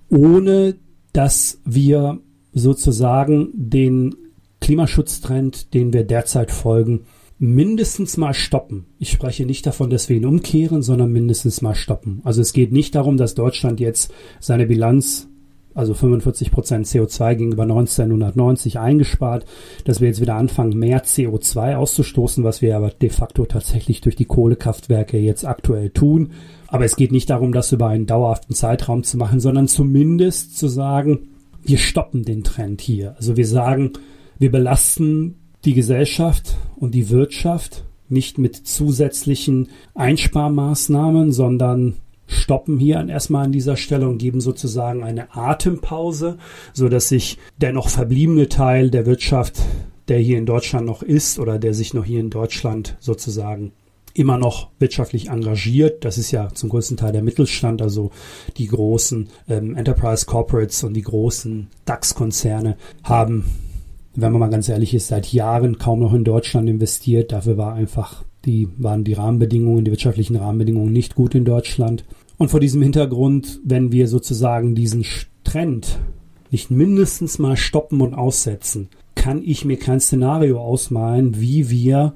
ohne dass wir sozusagen den Klimaschutztrend, den wir derzeit folgen, mindestens mal stoppen. Ich spreche nicht davon, dass wir ihn umkehren, sondern mindestens mal stoppen. Also es geht nicht darum, dass Deutschland jetzt seine Bilanz also 45 Prozent CO2 gegenüber 1990 eingespart, dass wir jetzt wieder anfangen, mehr CO2 auszustoßen, was wir aber de facto tatsächlich durch die Kohlekraftwerke jetzt aktuell tun. Aber es geht nicht darum, das über einen dauerhaften Zeitraum zu machen, sondern zumindest zu sagen, wir stoppen den Trend hier. Also wir sagen, wir belasten die Gesellschaft und die Wirtschaft nicht mit zusätzlichen Einsparmaßnahmen, sondern stoppen hier erstmal an dieser Stelle und geben sozusagen eine Atempause, so dass sich der noch verbliebene Teil der Wirtschaft, der hier in Deutschland noch ist oder der sich noch hier in Deutschland sozusagen immer noch wirtschaftlich engagiert. Das ist ja zum größten Teil der Mittelstand, also die großen ähm, Enterprise Corporates und die großen DAX-Konzerne haben, wenn man mal ganz ehrlich ist, seit Jahren kaum noch in Deutschland investiert. Dafür war einfach die, waren die Rahmenbedingungen, die wirtschaftlichen Rahmenbedingungen nicht gut in Deutschland. Und vor diesem Hintergrund, wenn wir sozusagen diesen Trend nicht mindestens mal stoppen und aussetzen, kann ich mir kein Szenario ausmalen, wie wir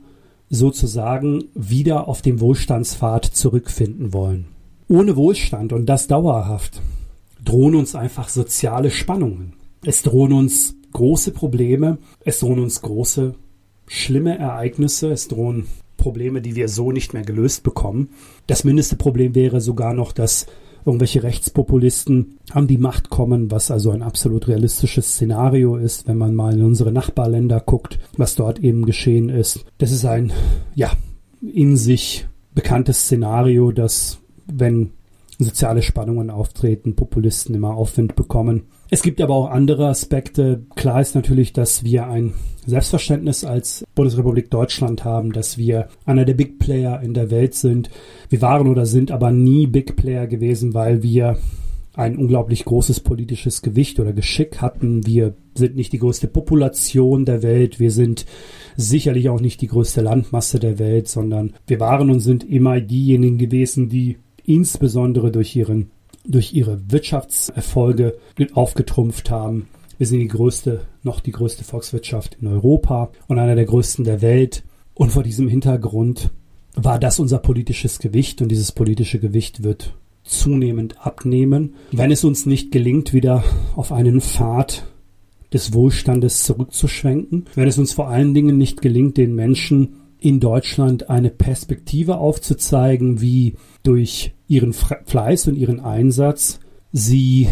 sozusagen wieder auf dem Wohlstandspfad zurückfinden wollen. Ohne Wohlstand und das dauerhaft drohen uns einfach soziale Spannungen. Es drohen uns große Probleme, es drohen uns große, schlimme Ereignisse, es drohen Probleme, die wir so nicht mehr gelöst bekommen. Das mindeste Problem wäre sogar noch, dass irgendwelche Rechtspopulisten an die Macht kommen, was also ein absolut realistisches Szenario ist, wenn man mal in unsere Nachbarländer guckt, was dort eben geschehen ist. Das ist ein, ja, in sich bekanntes Szenario, dass wenn soziale Spannungen auftreten, Populisten immer Aufwind bekommen. Es gibt aber auch andere Aspekte. Klar ist natürlich, dass wir ein Selbstverständnis als Bundesrepublik Deutschland haben, dass wir einer der Big Player in der Welt sind. Wir waren oder sind aber nie Big Player gewesen, weil wir ein unglaublich großes politisches Gewicht oder Geschick hatten. Wir sind nicht die größte Population der Welt. Wir sind sicherlich auch nicht die größte Landmasse der Welt, sondern wir waren und sind immer diejenigen gewesen, die insbesondere durch ihren durch ihre Wirtschaftserfolge aufgetrumpft haben. Wir sind die größte, noch die größte Volkswirtschaft in Europa und einer der größten der Welt. Und vor diesem Hintergrund war das unser politisches Gewicht und dieses politische Gewicht wird zunehmend abnehmen, wenn es uns nicht gelingt, wieder auf einen Pfad des Wohlstandes zurückzuschwenken, wenn es uns vor allen Dingen nicht gelingt, den Menschen in Deutschland eine Perspektive aufzuzeigen, wie durch ihren Fleiß und ihren Einsatz sie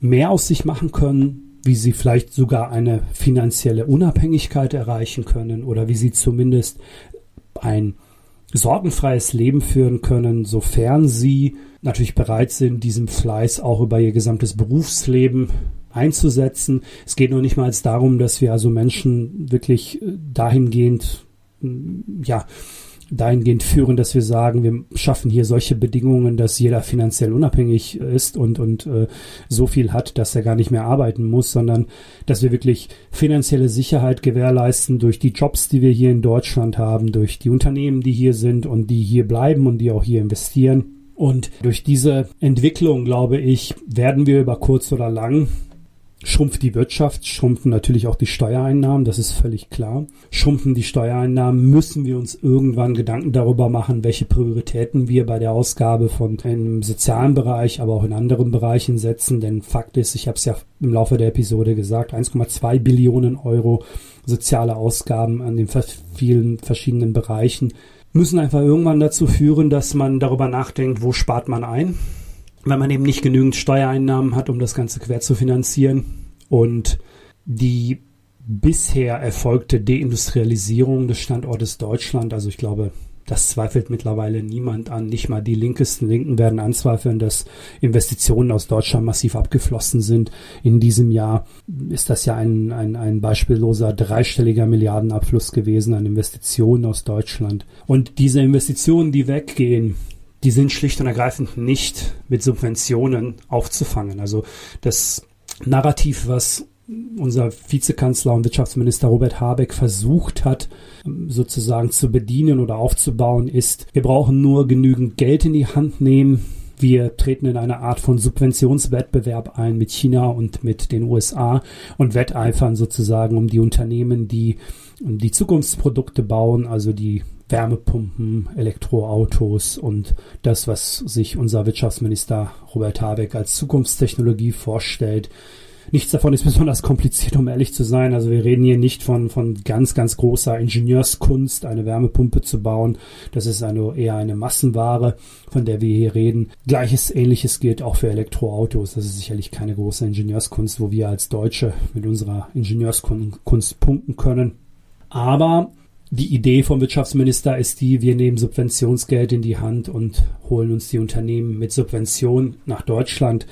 mehr aus sich machen können, wie sie vielleicht sogar eine finanzielle Unabhängigkeit erreichen können oder wie sie zumindest ein sorgenfreies Leben führen können, sofern sie natürlich bereit sind, diesem Fleiß auch über ihr gesamtes Berufsleben einzusetzen. Es geht nur nicht mal darum, dass wir also Menschen wirklich äh, dahingehend, ja, dahingehend führen, dass wir sagen, wir schaffen hier solche Bedingungen, dass jeder finanziell unabhängig ist und, und äh, so viel hat, dass er gar nicht mehr arbeiten muss, sondern dass wir wirklich finanzielle Sicherheit gewährleisten durch die Jobs, die wir hier in Deutschland haben, durch die Unternehmen, die hier sind und die hier bleiben und die auch hier investieren. Und durch diese Entwicklung, glaube ich, werden wir über kurz oder lang schrumpft die Wirtschaft, schrumpfen natürlich auch die Steuereinnahmen, das ist völlig klar. Schrumpfen die Steuereinnahmen, müssen wir uns irgendwann Gedanken darüber machen, welche Prioritäten wir bei der Ausgabe von im sozialen Bereich, aber auch in anderen Bereichen setzen. Denn Fakt ist, ich habe es ja im Laufe der Episode gesagt, 1,2 Billionen Euro soziale Ausgaben an den vielen verschiedenen Bereichen müssen einfach irgendwann dazu führen, dass man darüber nachdenkt, wo spart man ein weil man eben nicht genügend Steuereinnahmen hat, um das Ganze quer zu finanzieren. Und die bisher erfolgte Deindustrialisierung des Standortes Deutschland, also ich glaube, das zweifelt mittlerweile niemand an. Nicht mal die linkesten Linken werden anzweifeln, dass Investitionen aus Deutschland massiv abgeflossen sind. In diesem Jahr ist das ja ein, ein, ein beispielloser dreistelliger Milliardenabfluss gewesen an Investitionen aus Deutschland. Und diese Investitionen, die weggehen, die sind schlicht und ergreifend nicht mit Subventionen aufzufangen. Also das Narrativ, was unser Vizekanzler und Wirtschaftsminister Robert Habeck versucht hat, sozusagen zu bedienen oder aufzubauen, ist, wir brauchen nur genügend Geld in die Hand nehmen. Wir treten in eine Art von Subventionswettbewerb ein mit China und mit den USA und wetteifern sozusagen um die Unternehmen, die die Zukunftsprodukte bauen, also die Wärmepumpen, Elektroautos und das, was sich unser Wirtschaftsminister Robert Habeck als Zukunftstechnologie vorstellt. Nichts davon ist besonders kompliziert, um ehrlich zu sein. Also wir reden hier nicht von, von ganz, ganz großer Ingenieurskunst, eine Wärmepumpe zu bauen. Das ist eine, eher eine Massenware, von der wir hier reden. Gleiches, ähnliches gilt auch für Elektroautos. Das ist sicherlich keine große Ingenieurskunst, wo wir als Deutsche mit unserer Ingenieurskunst punkten können. Aber die Idee vom Wirtschaftsminister ist die, wir nehmen Subventionsgeld in die Hand und holen uns die Unternehmen mit Subvention nach Deutschland.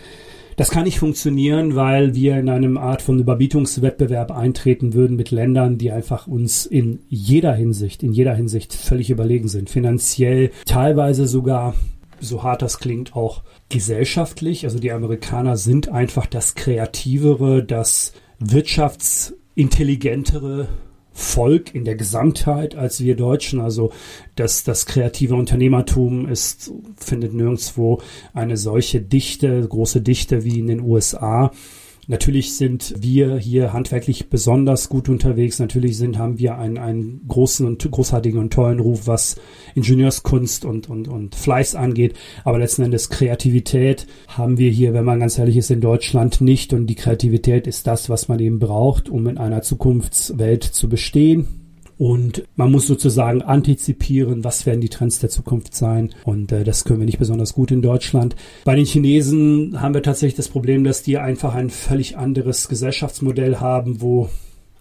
Das kann nicht funktionieren, weil wir in einem Art von Überbietungswettbewerb eintreten würden mit Ländern, die einfach uns in jeder Hinsicht, in jeder Hinsicht völlig überlegen sind. Finanziell, teilweise sogar, so hart das klingt, auch gesellschaftlich. Also die Amerikaner sind einfach das kreativere, das wirtschaftsintelligentere Volk in der Gesamtheit als wir Deutschen. Also das, das kreative Unternehmertum ist, findet nirgendwo eine solche Dichte, große Dichte wie in den USA. Natürlich sind wir hier handwerklich besonders gut unterwegs. Natürlich sind, haben wir einen, einen großen und großartigen und tollen Ruf, was Ingenieurskunst und, und, und Fleiß angeht. Aber letzten Endes Kreativität haben wir hier, wenn man ganz ehrlich ist, in Deutschland nicht. Und die Kreativität ist das, was man eben braucht, um in einer Zukunftswelt zu bestehen und man muss sozusagen antizipieren, was werden die Trends der Zukunft sein. Und äh, das können wir nicht besonders gut in Deutschland. Bei den Chinesen haben wir tatsächlich das Problem, dass die einfach ein völlig anderes Gesellschaftsmodell haben, wo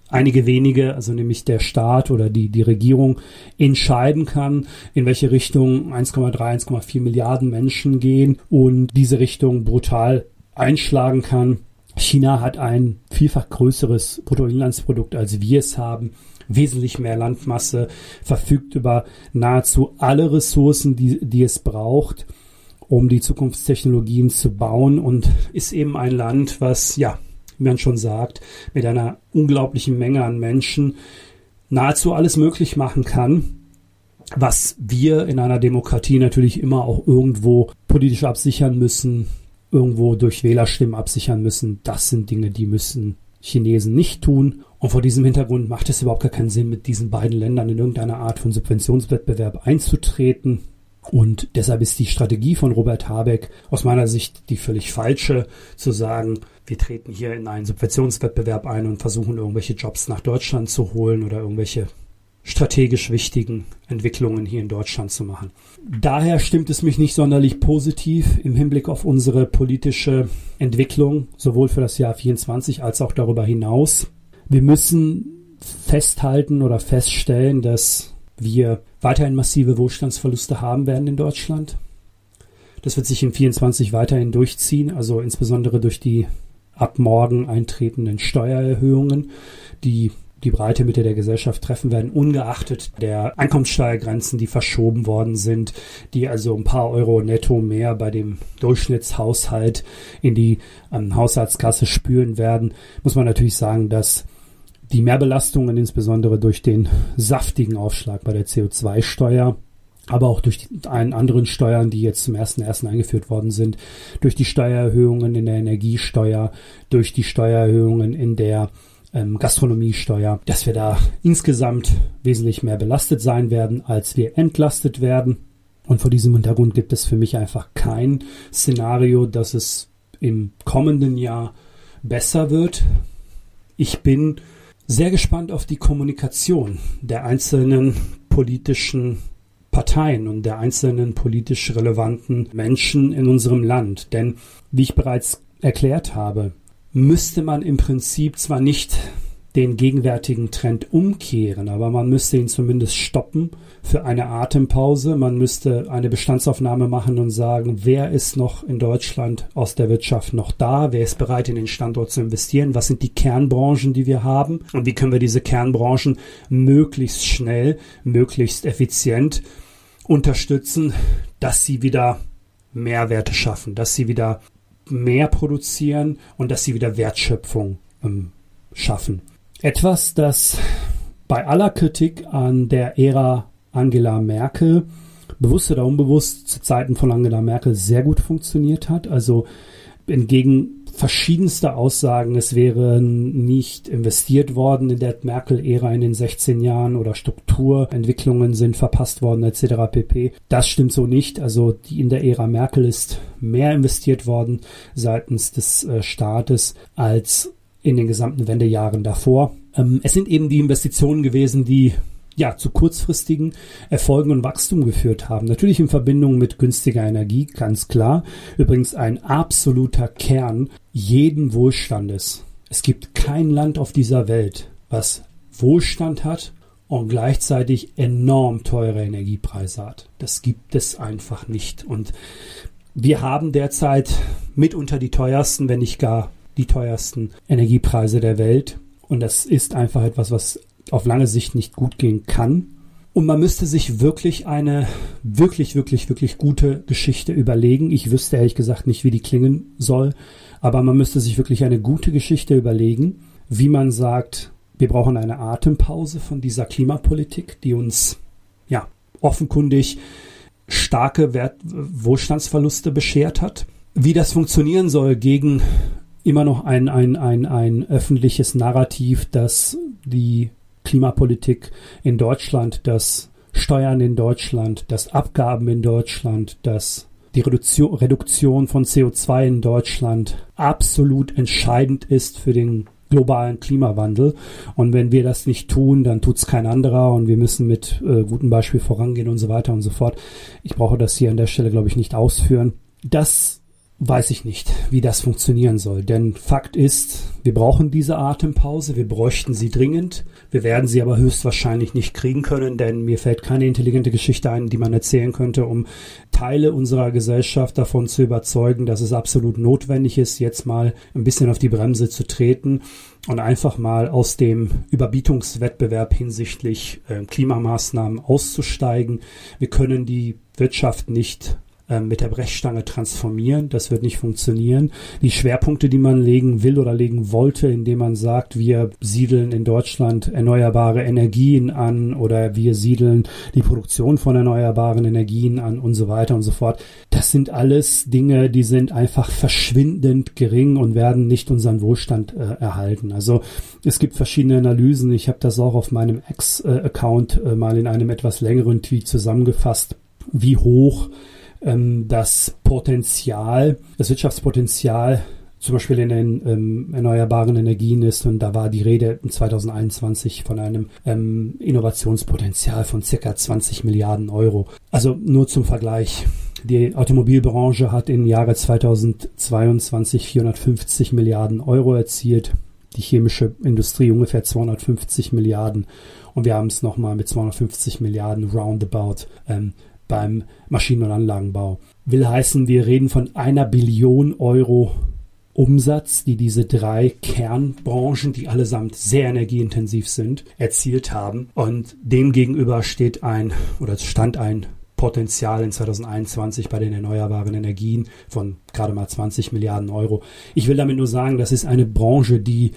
einige wenige, also nämlich der Staat oder die, die Regierung, entscheiden kann, in welche Richtung 1,3, 1,4 Milliarden Menschen gehen und diese Richtung brutal einschlagen kann. China hat ein vielfach größeres Bruttoinlandsprodukt, als wir es haben wesentlich mehr Landmasse, verfügt über nahezu alle Ressourcen, die, die es braucht, um die Zukunftstechnologien zu bauen und ist eben ein Land, was, ja, wie man schon sagt, mit einer unglaublichen Menge an Menschen nahezu alles möglich machen kann, was wir in einer Demokratie natürlich immer auch irgendwo politisch absichern müssen, irgendwo durch Wählerstimmen absichern müssen. Das sind Dinge, die müssen Chinesen nicht tun. Und vor diesem Hintergrund macht es überhaupt gar keinen Sinn, mit diesen beiden Ländern in irgendeiner Art von Subventionswettbewerb einzutreten. Und deshalb ist die Strategie von Robert Habeck aus meiner Sicht die völlig falsche, zu sagen, wir treten hier in einen Subventionswettbewerb ein und versuchen irgendwelche Jobs nach Deutschland zu holen oder irgendwelche strategisch wichtigen Entwicklungen hier in Deutschland zu machen. Daher stimmt es mich nicht sonderlich positiv im Hinblick auf unsere politische Entwicklung, sowohl für das Jahr 24 als auch darüber hinaus. Wir müssen festhalten oder feststellen, dass wir weiterhin massive Wohlstandsverluste haben werden in Deutschland. Das wird sich in 24 weiterhin durchziehen, also insbesondere durch die ab morgen eintretenden Steuererhöhungen, die die breite Mitte der Gesellschaft treffen werden, ungeachtet der Einkommenssteuergrenzen, die verschoben worden sind, die also ein paar Euro netto mehr bei dem Durchschnittshaushalt in die ähm, Haushaltskasse spüren werden, muss man natürlich sagen, dass die Mehrbelastungen insbesondere durch den saftigen Aufschlag bei der CO2-Steuer aber auch durch die anderen Steuern, die jetzt zum ersten ersten eingeführt worden sind, durch die Steuererhöhungen in der Energiesteuer, durch die Steuererhöhungen in der ähm, Gastronomiesteuer, dass wir da insgesamt wesentlich mehr belastet sein werden, als wir entlastet werden. Und vor diesem Hintergrund gibt es für mich einfach kein Szenario, dass es im kommenden Jahr besser wird. Ich bin sehr gespannt auf die Kommunikation der einzelnen politischen Parteien und der einzelnen politisch relevanten Menschen in unserem Land. Denn, wie ich bereits erklärt habe, müsste man im Prinzip zwar nicht den gegenwärtigen Trend umkehren, aber man müsste ihn zumindest stoppen für eine Atempause. Man müsste eine Bestandsaufnahme machen und sagen, wer ist noch in Deutschland aus der Wirtschaft noch da? Wer ist bereit, in den Standort zu investieren? Was sind die Kernbranchen, die wir haben? Und wie können wir diese Kernbranchen möglichst schnell, möglichst effizient unterstützen, dass sie wieder Mehrwerte schaffen, dass sie wieder mehr produzieren und dass sie wieder Wertschöpfung ähm, schaffen. Etwas, das bei aller Kritik an der Ära Angela Merkel bewusst oder unbewusst zu Zeiten von Angela Merkel sehr gut funktioniert hat. Also entgegen verschiedenste Aussagen, es wäre nicht investiert worden in der Merkel-Ära in den 16 Jahren oder Strukturentwicklungen sind verpasst worden etc. pp. Das stimmt so nicht. Also die in der Ära Merkel ist mehr investiert worden seitens des äh, Staates als in den gesamten Wendejahren davor. Ähm, es sind eben die Investitionen gewesen, die ja, zu kurzfristigen Erfolgen und Wachstum geführt haben. Natürlich in Verbindung mit günstiger Energie, ganz klar. Übrigens ein absoluter Kern jeden Wohlstandes. Es gibt kein Land auf dieser Welt, was Wohlstand hat und gleichzeitig enorm teure Energiepreise hat. Das gibt es einfach nicht. Und wir haben derzeit mitunter die teuersten, wenn nicht gar die teuersten Energiepreise der Welt. Und das ist einfach etwas, was auf lange Sicht nicht gut gehen kann. Und man müsste sich wirklich eine wirklich, wirklich, wirklich gute Geschichte überlegen. Ich wüsste ehrlich gesagt nicht, wie die klingen soll, aber man müsste sich wirklich eine gute Geschichte überlegen, wie man sagt, wir brauchen eine Atempause von dieser Klimapolitik, die uns ja offenkundig starke Wert Wohlstandsverluste beschert hat. Wie das funktionieren soll gegen immer noch ein, ein, ein, ein öffentliches Narrativ, dass die Klimapolitik in Deutschland, dass Steuern in Deutschland, dass Abgaben in Deutschland, dass die Reduktion von CO2 in Deutschland absolut entscheidend ist für den globalen Klimawandel. Und wenn wir das nicht tun, dann tut es kein anderer und wir müssen mit äh, gutem Beispiel vorangehen und so weiter und so fort. Ich brauche das hier an der Stelle, glaube ich, nicht ausführen. Das weiß ich nicht, wie das funktionieren soll. Denn Fakt ist, wir brauchen diese Atempause, wir bräuchten sie dringend. Wir werden sie aber höchstwahrscheinlich nicht kriegen können, denn mir fällt keine intelligente Geschichte ein, die man erzählen könnte, um Teile unserer Gesellschaft davon zu überzeugen, dass es absolut notwendig ist, jetzt mal ein bisschen auf die Bremse zu treten und einfach mal aus dem Überbietungswettbewerb hinsichtlich äh, Klimamaßnahmen auszusteigen. Wir können die Wirtschaft nicht mit der Brechstange transformieren. Das wird nicht funktionieren. Die Schwerpunkte, die man legen will oder legen wollte, indem man sagt, wir siedeln in Deutschland erneuerbare Energien an oder wir siedeln die Produktion von erneuerbaren Energien an und so weiter und so fort. Das sind alles Dinge, die sind einfach verschwindend gering und werden nicht unseren Wohlstand äh, erhalten. Also es gibt verschiedene Analysen. Ich habe das auch auf meinem Ex-Account äh, mal in einem etwas längeren Tweet zusammengefasst, wie hoch ähm, das Potenzial, das Wirtschaftspotenzial zum Beispiel in den ähm, erneuerbaren Energien ist. Und da war die Rede in 2021 von einem ähm, Innovationspotenzial von circa 20 Milliarden Euro. Also nur zum Vergleich. Die Automobilbranche hat im Jahre 2022 450 Milliarden Euro erzielt. Die chemische Industrie ungefähr 250 Milliarden. Und wir haben es nochmal mit 250 Milliarden roundabout ähm, beim Maschinen- und Anlagenbau. Will heißen, wir reden von einer Billion Euro Umsatz, die diese drei Kernbranchen, die allesamt sehr energieintensiv sind, erzielt haben. Und dem gegenüber steht ein oder stand ein Potenzial in 2021 bei den erneuerbaren Energien von gerade mal 20 Milliarden Euro. Ich will damit nur sagen, das ist eine Branche, die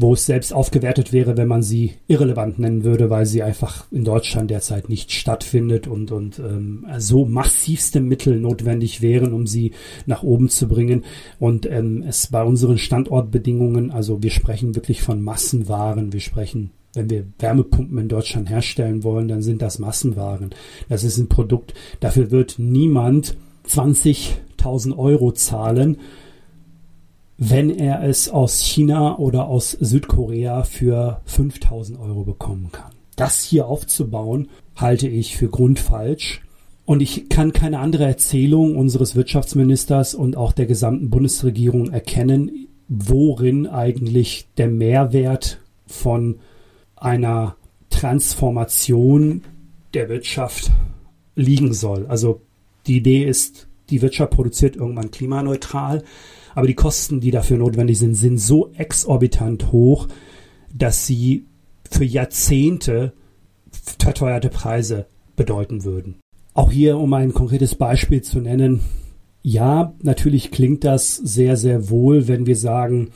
wo es selbst aufgewertet wäre, wenn man sie irrelevant nennen würde, weil sie einfach in Deutschland derzeit nicht stattfindet und, und ähm, so massivste Mittel notwendig wären, um sie nach oben zu bringen. Und ähm, es bei unseren Standortbedingungen, also wir sprechen wirklich von Massenwaren, wir sprechen wenn wir Wärmepumpen in Deutschland herstellen wollen, dann sind das Massenwaren. Das ist ein Produkt, dafür wird niemand 20.000 Euro zahlen, wenn er es aus China oder aus Südkorea für 5000 Euro bekommen kann. Das hier aufzubauen, halte ich für grundfalsch. Und ich kann keine andere Erzählung unseres Wirtschaftsministers und auch der gesamten Bundesregierung erkennen, worin eigentlich der Mehrwert von einer Transformation der Wirtschaft liegen soll. Also die Idee ist, die Wirtschaft produziert irgendwann klimaneutral aber die Kosten, die dafür notwendig sind, sind so exorbitant hoch, dass sie für Jahrzehnte verteuerte Preise bedeuten würden. Auch hier, um ein konkretes Beispiel zu nennen, ja, natürlich klingt das sehr, sehr wohl, wenn wir sagen,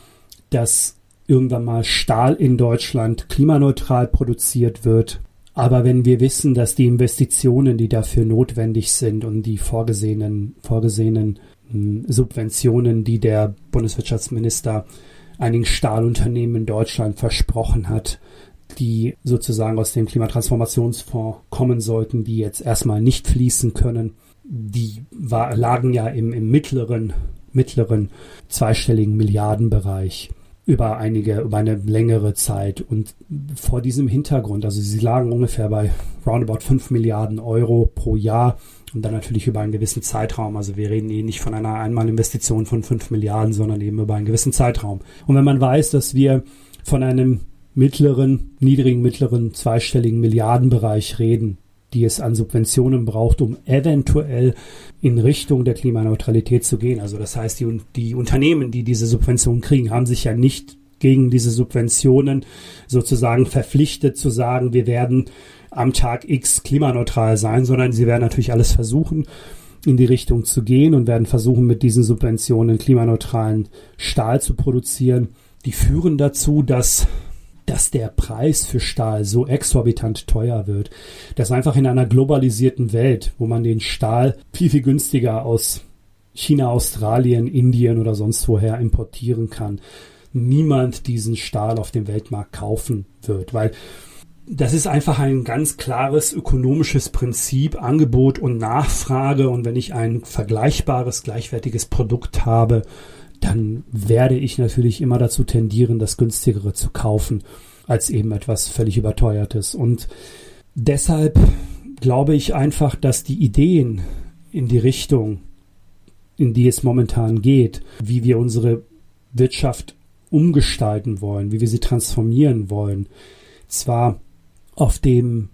dass irgendwann mal Stahl in Deutschland klimaneutral produziert wird. Aber wenn wir wissen, dass die Investitionen, die dafür notwendig sind und die vorgesehenen, vorgesehenen Subventionen, die der Bundeswirtschaftsminister einigen Stahlunternehmen in Deutschland versprochen hat, die sozusagen aus dem Klimatransformationsfonds kommen sollten, die jetzt erstmal nicht fließen können. Die war, lagen ja im, im mittleren, mittleren zweistelligen Milliardenbereich über einige, über eine längere Zeit. Und vor diesem Hintergrund, also sie lagen ungefähr bei roundabout 5 Milliarden Euro pro Jahr und dann natürlich über einen gewissen Zeitraum. Also wir reden eh nicht von einer Einmalinvestition von 5 Milliarden, sondern eben über einen gewissen Zeitraum. Und wenn man weiß, dass wir von einem mittleren, niedrigen, mittleren, zweistelligen Milliardenbereich reden, die es an Subventionen braucht, um eventuell in Richtung der Klimaneutralität zu gehen. Also das heißt, die, die Unternehmen, die diese Subventionen kriegen, haben sich ja nicht gegen diese Subventionen sozusagen verpflichtet zu sagen, wir werden am Tag X klimaneutral sein, sondern sie werden natürlich alles versuchen, in die Richtung zu gehen und werden versuchen, mit diesen Subventionen klimaneutralen Stahl zu produzieren. Die führen dazu, dass dass der Preis für Stahl so exorbitant teuer wird, dass einfach in einer globalisierten Welt, wo man den Stahl viel, viel günstiger aus China, Australien, Indien oder sonst woher importieren kann, niemand diesen Stahl auf dem Weltmarkt kaufen wird, weil das ist einfach ein ganz klares ökonomisches Prinzip, Angebot und Nachfrage. Und wenn ich ein vergleichbares, gleichwertiges Produkt habe, dann werde ich natürlich immer dazu tendieren, das günstigere zu kaufen, als eben etwas völlig überteuertes. Und deshalb glaube ich einfach, dass die Ideen in die Richtung, in die es momentan geht, wie wir unsere Wirtschaft umgestalten wollen, wie wir sie transformieren wollen, zwar auf dem,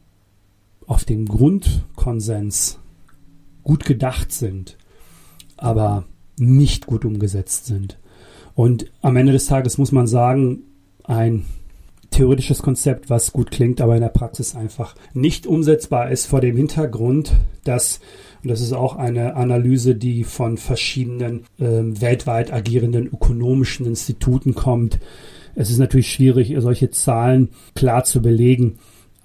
auf dem Grundkonsens gut gedacht sind, aber nicht gut umgesetzt sind. Und am Ende des Tages muss man sagen, ein theoretisches Konzept, was gut klingt, aber in der Praxis einfach nicht umsetzbar ist vor dem Hintergrund, dass, und das ist auch eine Analyse, die von verschiedenen äh, weltweit agierenden ökonomischen Instituten kommt. Es ist natürlich schwierig, solche Zahlen klar zu belegen,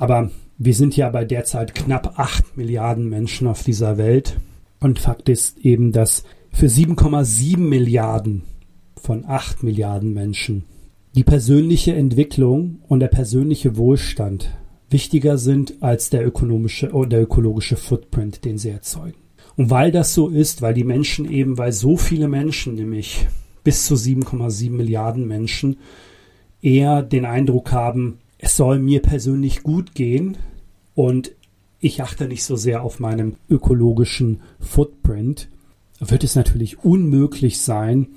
aber wir sind ja bei derzeit knapp acht Milliarden Menschen auf dieser Welt. Und Fakt ist eben, dass für 7,7 Milliarden von 8 Milliarden Menschen die persönliche Entwicklung und der persönliche Wohlstand wichtiger sind als der ökonomische oder der ökologische Footprint, den sie erzeugen. Und weil das so ist, weil die Menschen eben, weil so viele Menschen, nämlich bis zu 7,7 Milliarden Menschen, eher den Eindruck haben, es soll mir persönlich gut gehen und ich achte nicht so sehr auf meinen ökologischen Footprint, wird es natürlich unmöglich sein,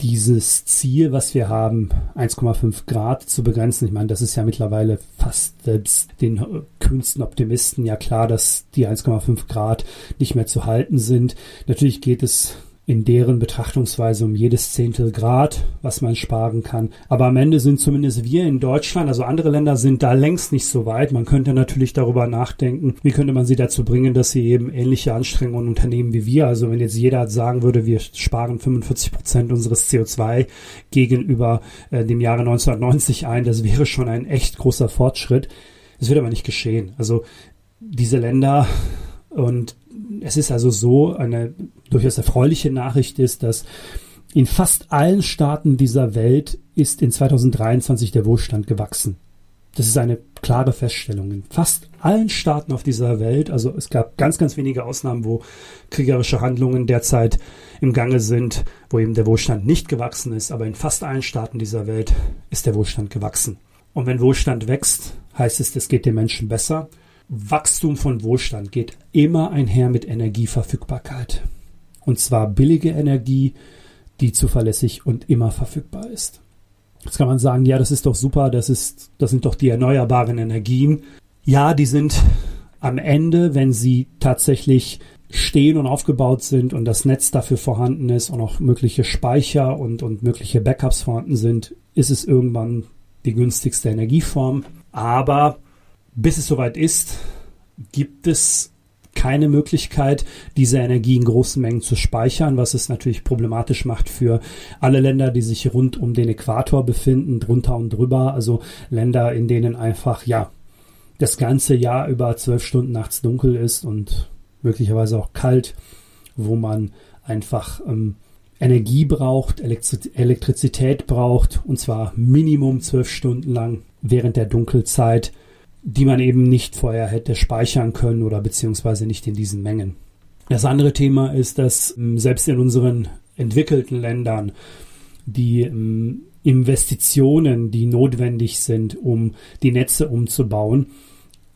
dieses Ziel, was wir haben, 1,5 Grad zu begrenzen. Ich meine, das ist ja mittlerweile fast selbst den kühnsten Optimisten ja klar, dass die 1,5 Grad nicht mehr zu halten sind. Natürlich geht es in deren Betrachtungsweise um jedes Zehntel Grad, was man sparen kann. Aber am Ende sind zumindest wir in Deutschland, also andere Länder sind da längst nicht so weit. Man könnte natürlich darüber nachdenken, wie könnte man sie dazu bringen, dass sie eben ähnliche Anstrengungen unternehmen wie wir. Also wenn jetzt jeder sagen würde, wir sparen 45 Prozent unseres CO2 gegenüber äh, dem Jahre 1990 ein, das wäre schon ein echt großer Fortschritt. Das wird aber nicht geschehen. Also diese Länder und es ist also so, eine durchaus erfreuliche Nachricht ist, dass in fast allen Staaten dieser Welt ist in 2023 der Wohlstand gewachsen. Das ist eine klare Feststellung. In fast allen Staaten auf dieser Welt, also es gab ganz, ganz wenige Ausnahmen, wo kriegerische Handlungen derzeit im Gange sind, wo eben der Wohlstand nicht gewachsen ist, aber in fast allen Staaten dieser Welt ist der Wohlstand gewachsen. Und wenn Wohlstand wächst, heißt es, es geht den Menschen besser. Wachstum von Wohlstand geht immer einher mit Energieverfügbarkeit. Und zwar billige Energie, die zuverlässig und immer verfügbar ist. Jetzt kann man sagen, ja, das ist doch super, das ist, das sind doch die erneuerbaren Energien. Ja, die sind am Ende, wenn sie tatsächlich stehen und aufgebaut sind und das Netz dafür vorhanden ist und auch mögliche Speicher und, und mögliche Backups vorhanden sind, ist es irgendwann die günstigste Energieform. Aber bis es soweit ist, gibt es keine Möglichkeit, diese Energie in großen Mengen zu speichern, was es natürlich problematisch macht für alle Länder, die sich rund um den Äquator befinden, drunter und drüber, also Länder, in denen einfach, ja, das ganze Jahr über zwölf Stunden nachts dunkel ist und möglicherweise auch kalt, wo man einfach ähm, Energie braucht, Elektri Elektrizität braucht, und zwar Minimum zwölf Stunden lang während der Dunkelzeit die man eben nicht vorher hätte speichern können oder beziehungsweise nicht in diesen Mengen. Das andere Thema ist, dass ähm, selbst in unseren entwickelten Ländern die ähm, Investitionen, die notwendig sind, um die Netze umzubauen,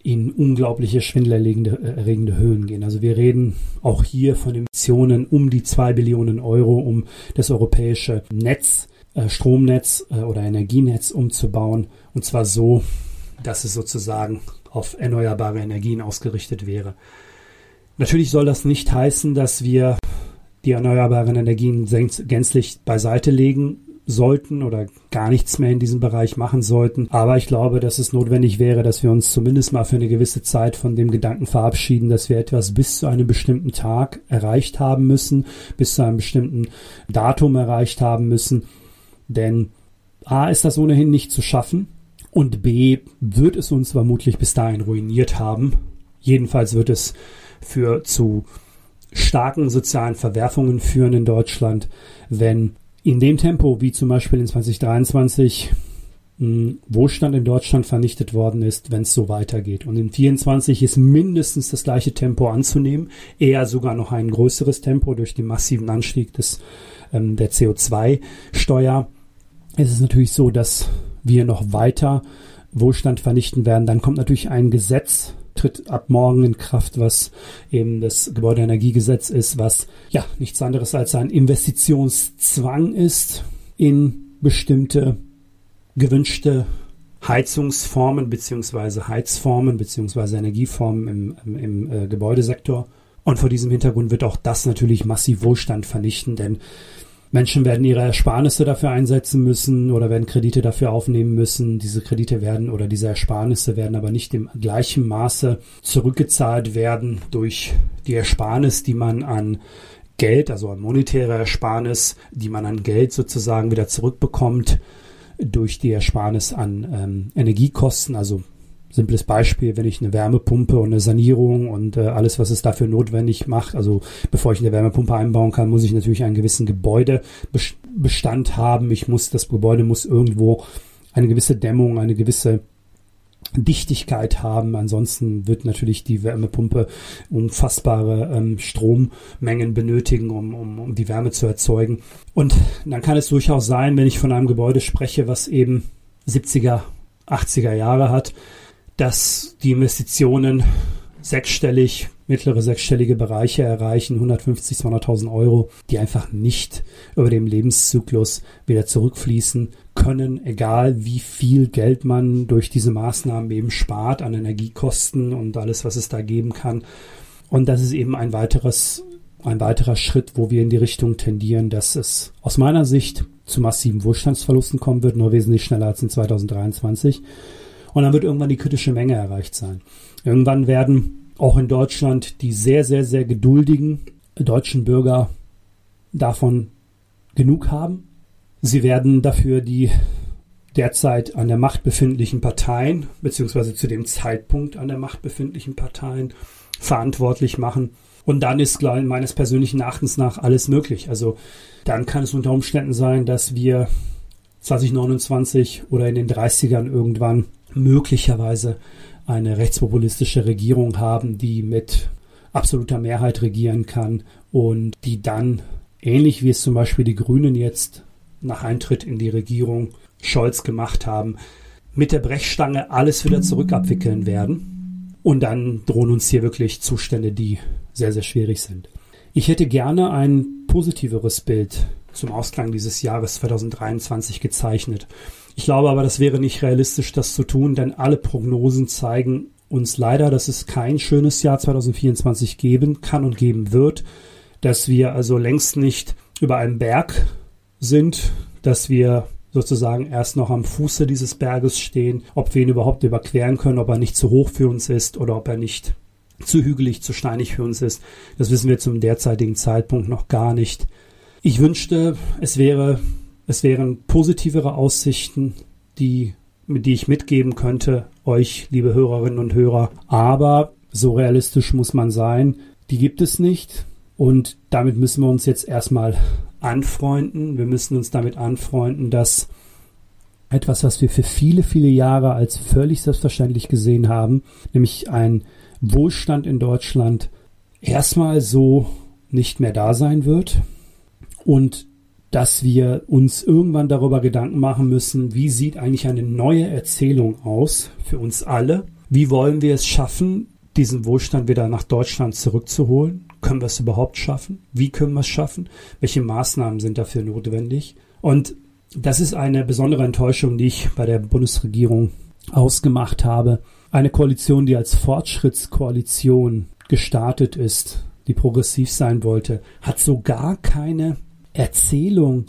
in unglaubliche schwindelerregende Höhen gehen. Also wir reden auch hier von Investitionen um die zwei Billionen Euro, um das europäische Netz, äh, Stromnetz äh, oder Energienetz umzubauen. Und zwar so, dass es sozusagen auf erneuerbare Energien ausgerichtet wäre. Natürlich soll das nicht heißen, dass wir die erneuerbaren Energien gänzlich beiseite legen sollten oder gar nichts mehr in diesem Bereich machen sollten. Aber ich glaube, dass es notwendig wäre, dass wir uns zumindest mal für eine gewisse Zeit von dem Gedanken verabschieden, dass wir etwas bis zu einem bestimmten Tag erreicht haben müssen, bis zu einem bestimmten Datum erreicht haben müssen. Denn A ist das ohnehin nicht zu schaffen und B wird es uns vermutlich bis dahin ruiniert haben. Jedenfalls wird es für zu starken sozialen Verwerfungen führen in Deutschland, wenn in dem Tempo, wie zum Beispiel in 2023 hm, Wohlstand in Deutschland vernichtet worden ist, wenn es so weitergeht. Und in 24 ist mindestens das gleiche Tempo anzunehmen, eher sogar noch ein größeres Tempo durch den massiven Anstieg des, ähm, der CO2-Steuer. Es ist natürlich so, dass wir noch weiter Wohlstand vernichten werden. Dann kommt natürlich ein Gesetz tritt ab morgen in Kraft, was eben das Gebäudeenergiegesetz ist, was ja nichts anderes als ein Investitionszwang ist in bestimmte gewünschte Heizungsformen beziehungsweise Heizformen beziehungsweise Energieformen im, im, im äh, Gebäudesektor. Und vor diesem Hintergrund wird auch das natürlich massiv Wohlstand vernichten, denn Menschen werden ihre Ersparnisse dafür einsetzen müssen oder werden Kredite dafür aufnehmen müssen. Diese Kredite werden oder diese Ersparnisse werden aber nicht im gleichen Maße zurückgezahlt werden durch die Ersparnis, die man an Geld, also an monetäre Ersparnis, die man an Geld sozusagen wieder zurückbekommt durch die Ersparnis an ähm, Energiekosten, also Simples Beispiel, wenn ich eine Wärmepumpe und eine Sanierung und äh, alles, was es dafür notwendig macht, also bevor ich eine Wärmepumpe einbauen kann, muss ich natürlich einen gewissen Gebäudebestand haben. Ich muss, das Gebäude muss irgendwo eine gewisse Dämmung, eine gewisse Dichtigkeit haben. Ansonsten wird natürlich die Wärmepumpe unfassbare ähm, Strommengen benötigen, um, um, um die Wärme zu erzeugen. Und dann kann es durchaus sein, wenn ich von einem Gebäude spreche, was eben 70er, 80er Jahre hat, dass die Investitionen sechsstellig, mittlere sechsstellige Bereiche erreichen, 150, 200.000 Euro, die einfach nicht über dem Lebenszyklus wieder zurückfließen können, egal wie viel Geld man durch diese Maßnahmen eben spart an Energiekosten und alles, was es da geben kann. Und das ist eben ein weiteres, ein weiterer Schritt, wo wir in die Richtung tendieren, dass es aus meiner Sicht zu massiven Wohlstandsverlusten kommen wird, nur wesentlich schneller als in 2023 und dann wird irgendwann die kritische Menge erreicht sein. Irgendwann werden auch in Deutschland die sehr, sehr, sehr geduldigen deutschen Bürger davon genug haben. Sie werden dafür die derzeit an der Macht befindlichen Parteien, beziehungsweise zu dem Zeitpunkt an der Macht befindlichen Parteien verantwortlich machen. Und dann ist meines persönlichen Erachtens nach alles möglich. Also dann kann es unter Umständen sein, dass wir 2029 oder in den 30ern irgendwann möglicherweise eine rechtspopulistische Regierung haben, die mit absoluter Mehrheit regieren kann und die dann, ähnlich wie es zum Beispiel die Grünen jetzt nach Eintritt in die Regierung Scholz gemacht haben, mit der Brechstange alles wieder zurückabwickeln werden. Und dann drohen uns hier wirklich Zustände, die sehr, sehr schwierig sind. Ich hätte gerne ein positiveres Bild zum Ausklang dieses Jahres 2023 gezeichnet. Ich glaube aber, das wäre nicht realistisch, das zu tun, denn alle Prognosen zeigen uns leider, dass es kein schönes Jahr 2024 geben kann und geben wird, dass wir also längst nicht über einem Berg sind, dass wir sozusagen erst noch am Fuße dieses Berges stehen, ob wir ihn überhaupt überqueren können, ob er nicht zu hoch für uns ist oder ob er nicht zu hügelig, zu steinig für uns ist. Das wissen wir zum derzeitigen Zeitpunkt noch gar nicht. Ich wünschte, es wäre es wären positivere Aussichten, die, die ich mitgeben könnte, euch, liebe Hörerinnen und Hörer. Aber so realistisch muss man sein. Die gibt es nicht. Und damit müssen wir uns jetzt erstmal anfreunden. Wir müssen uns damit anfreunden, dass etwas, was wir für viele, viele Jahre als völlig selbstverständlich gesehen haben, nämlich ein Wohlstand in Deutschland, erstmal so nicht mehr da sein wird. Und dass wir uns irgendwann darüber Gedanken machen müssen, wie sieht eigentlich eine neue Erzählung aus für uns alle? Wie wollen wir es schaffen, diesen Wohlstand wieder nach Deutschland zurückzuholen? Können wir es überhaupt schaffen? Wie können wir es schaffen? Welche Maßnahmen sind dafür notwendig? Und das ist eine besondere Enttäuschung, die ich bei der Bundesregierung ausgemacht habe. Eine Koalition, die als Fortschrittskoalition gestartet ist, die progressiv sein wollte, hat so gar keine Erzählung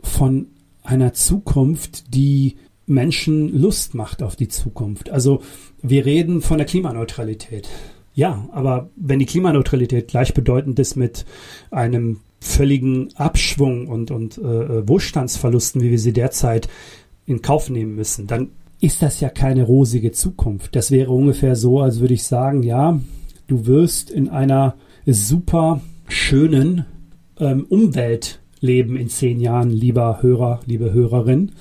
von einer Zukunft, die Menschen Lust macht auf die Zukunft. Also wir reden von der Klimaneutralität. Ja, aber wenn die Klimaneutralität gleichbedeutend ist mit einem völligen Abschwung und, und äh, Wohlstandsverlusten, wie wir sie derzeit in Kauf nehmen müssen, dann ist das ja keine rosige Zukunft. Das wäre ungefähr so, als würde ich sagen, ja, du wirst in einer super schönen ähm, Umwelt leben in zehn Jahren, lieber Hörer, liebe Hörerin.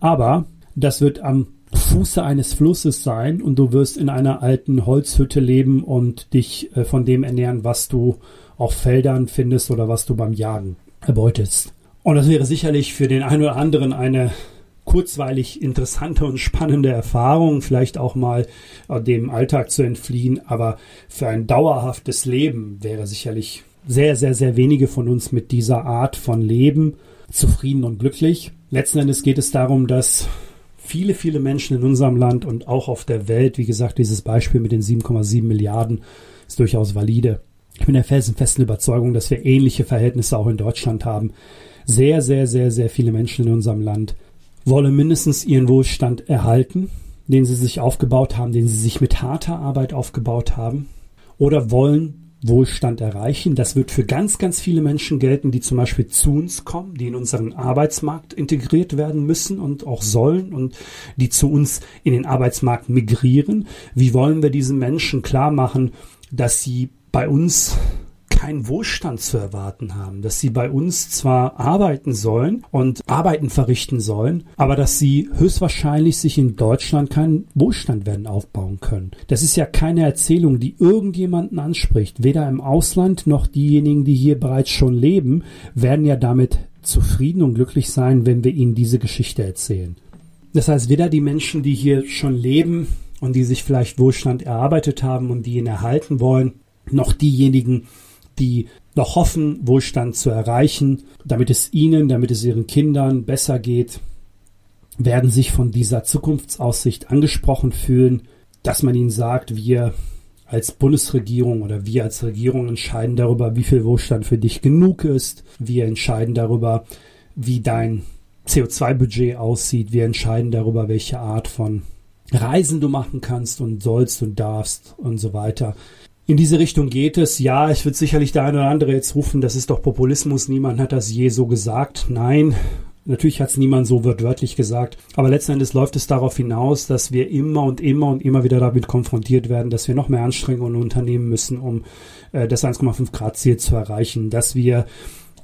Aber das wird am Fuße eines Flusses sein und du wirst in einer alten Holzhütte leben und dich äh, von dem ernähren, was du auf Feldern findest oder was du beim Jagen erbeutest. Und das wäre sicherlich für den einen oder anderen eine kurzweilig interessante und spannende Erfahrung, vielleicht auch mal äh, dem Alltag zu entfliehen, aber für ein dauerhaftes Leben wäre sicherlich sehr, sehr, sehr wenige von uns mit dieser Art von Leben zufrieden und glücklich. Letzten Endes geht es darum, dass viele, viele Menschen in unserem Land und auch auf der Welt, wie gesagt, dieses Beispiel mit den 7,7 Milliarden ist durchaus valide. Ich bin der felsenfesten Überzeugung, dass wir ähnliche Verhältnisse auch in Deutschland haben. Sehr, sehr, sehr, sehr viele Menschen in unserem Land wollen mindestens ihren Wohlstand erhalten, den sie sich aufgebaut haben, den sie sich mit harter Arbeit aufgebaut haben, oder wollen Wohlstand erreichen. Das wird für ganz, ganz viele Menschen gelten, die zum Beispiel zu uns kommen, die in unseren Arbeitsmarkt integriert werden müssen und auch sollen und die zu uns in den Arbeitsmarkt migrieren. Wie wollen wir diesen Menschen klar machen, dass sie bei uns keinen Wohlstand zu erwarten haben, dass sie bei uns zwar arbeiten sollen und Arbeiten verrichten sollen, aber dass sie höchstwahrscheinlich sich in Deutschland keinen Wohlstand werden aufbauen können. Das ist ja keine Erzählung, die irgendjemanden anspricht. Weder im Ausland noch diejenigen, die hier bereits schon leben, werden ja damit zufrieden und glücklich sein, wenn wir ihnen diese Geschichte erzählen. Das heißt, weder die Menschen, die hier schon leben und die sich vielleicht Wohlstand erarbeitet haben und die ihn erhalten wollen, noch diejenigen, die noch hoffen, Wohlstand zu erreichen, damit es ihnen, damit es ihren Kindern besser geht, werden sich von dieser Zukunftsaussicht angesprochen fühlen, dass man ihnen sagt, wir als Bundesregierung oder wir als Regierung entscheiden darüber, wie viel Wohlstand für dich genug ist. Wir entscheiden darüber, wie dein CO2-Budget aussieht. Wir entscheiden darüber, welche Art von Reisen du machen kannst und sollst und darfst und so weiter. In diese Richtung geht es. Ja, ich würde sicherlich der eine oder andere jetzt rufen, das ist doch Populismus. Niemand hat das je so gesagt. Nein, Natürlich hat es niemand so wörtlich gesagt, aber letzten Endes läuft es darauf hinaus, dass wir immer und immer und immer wieder damit konfrontiert werden, dass wir noch mehr Anstrengungen unternehmen müssen, um äh, das 1,5 Grad Ziel zu erreichen, dass wir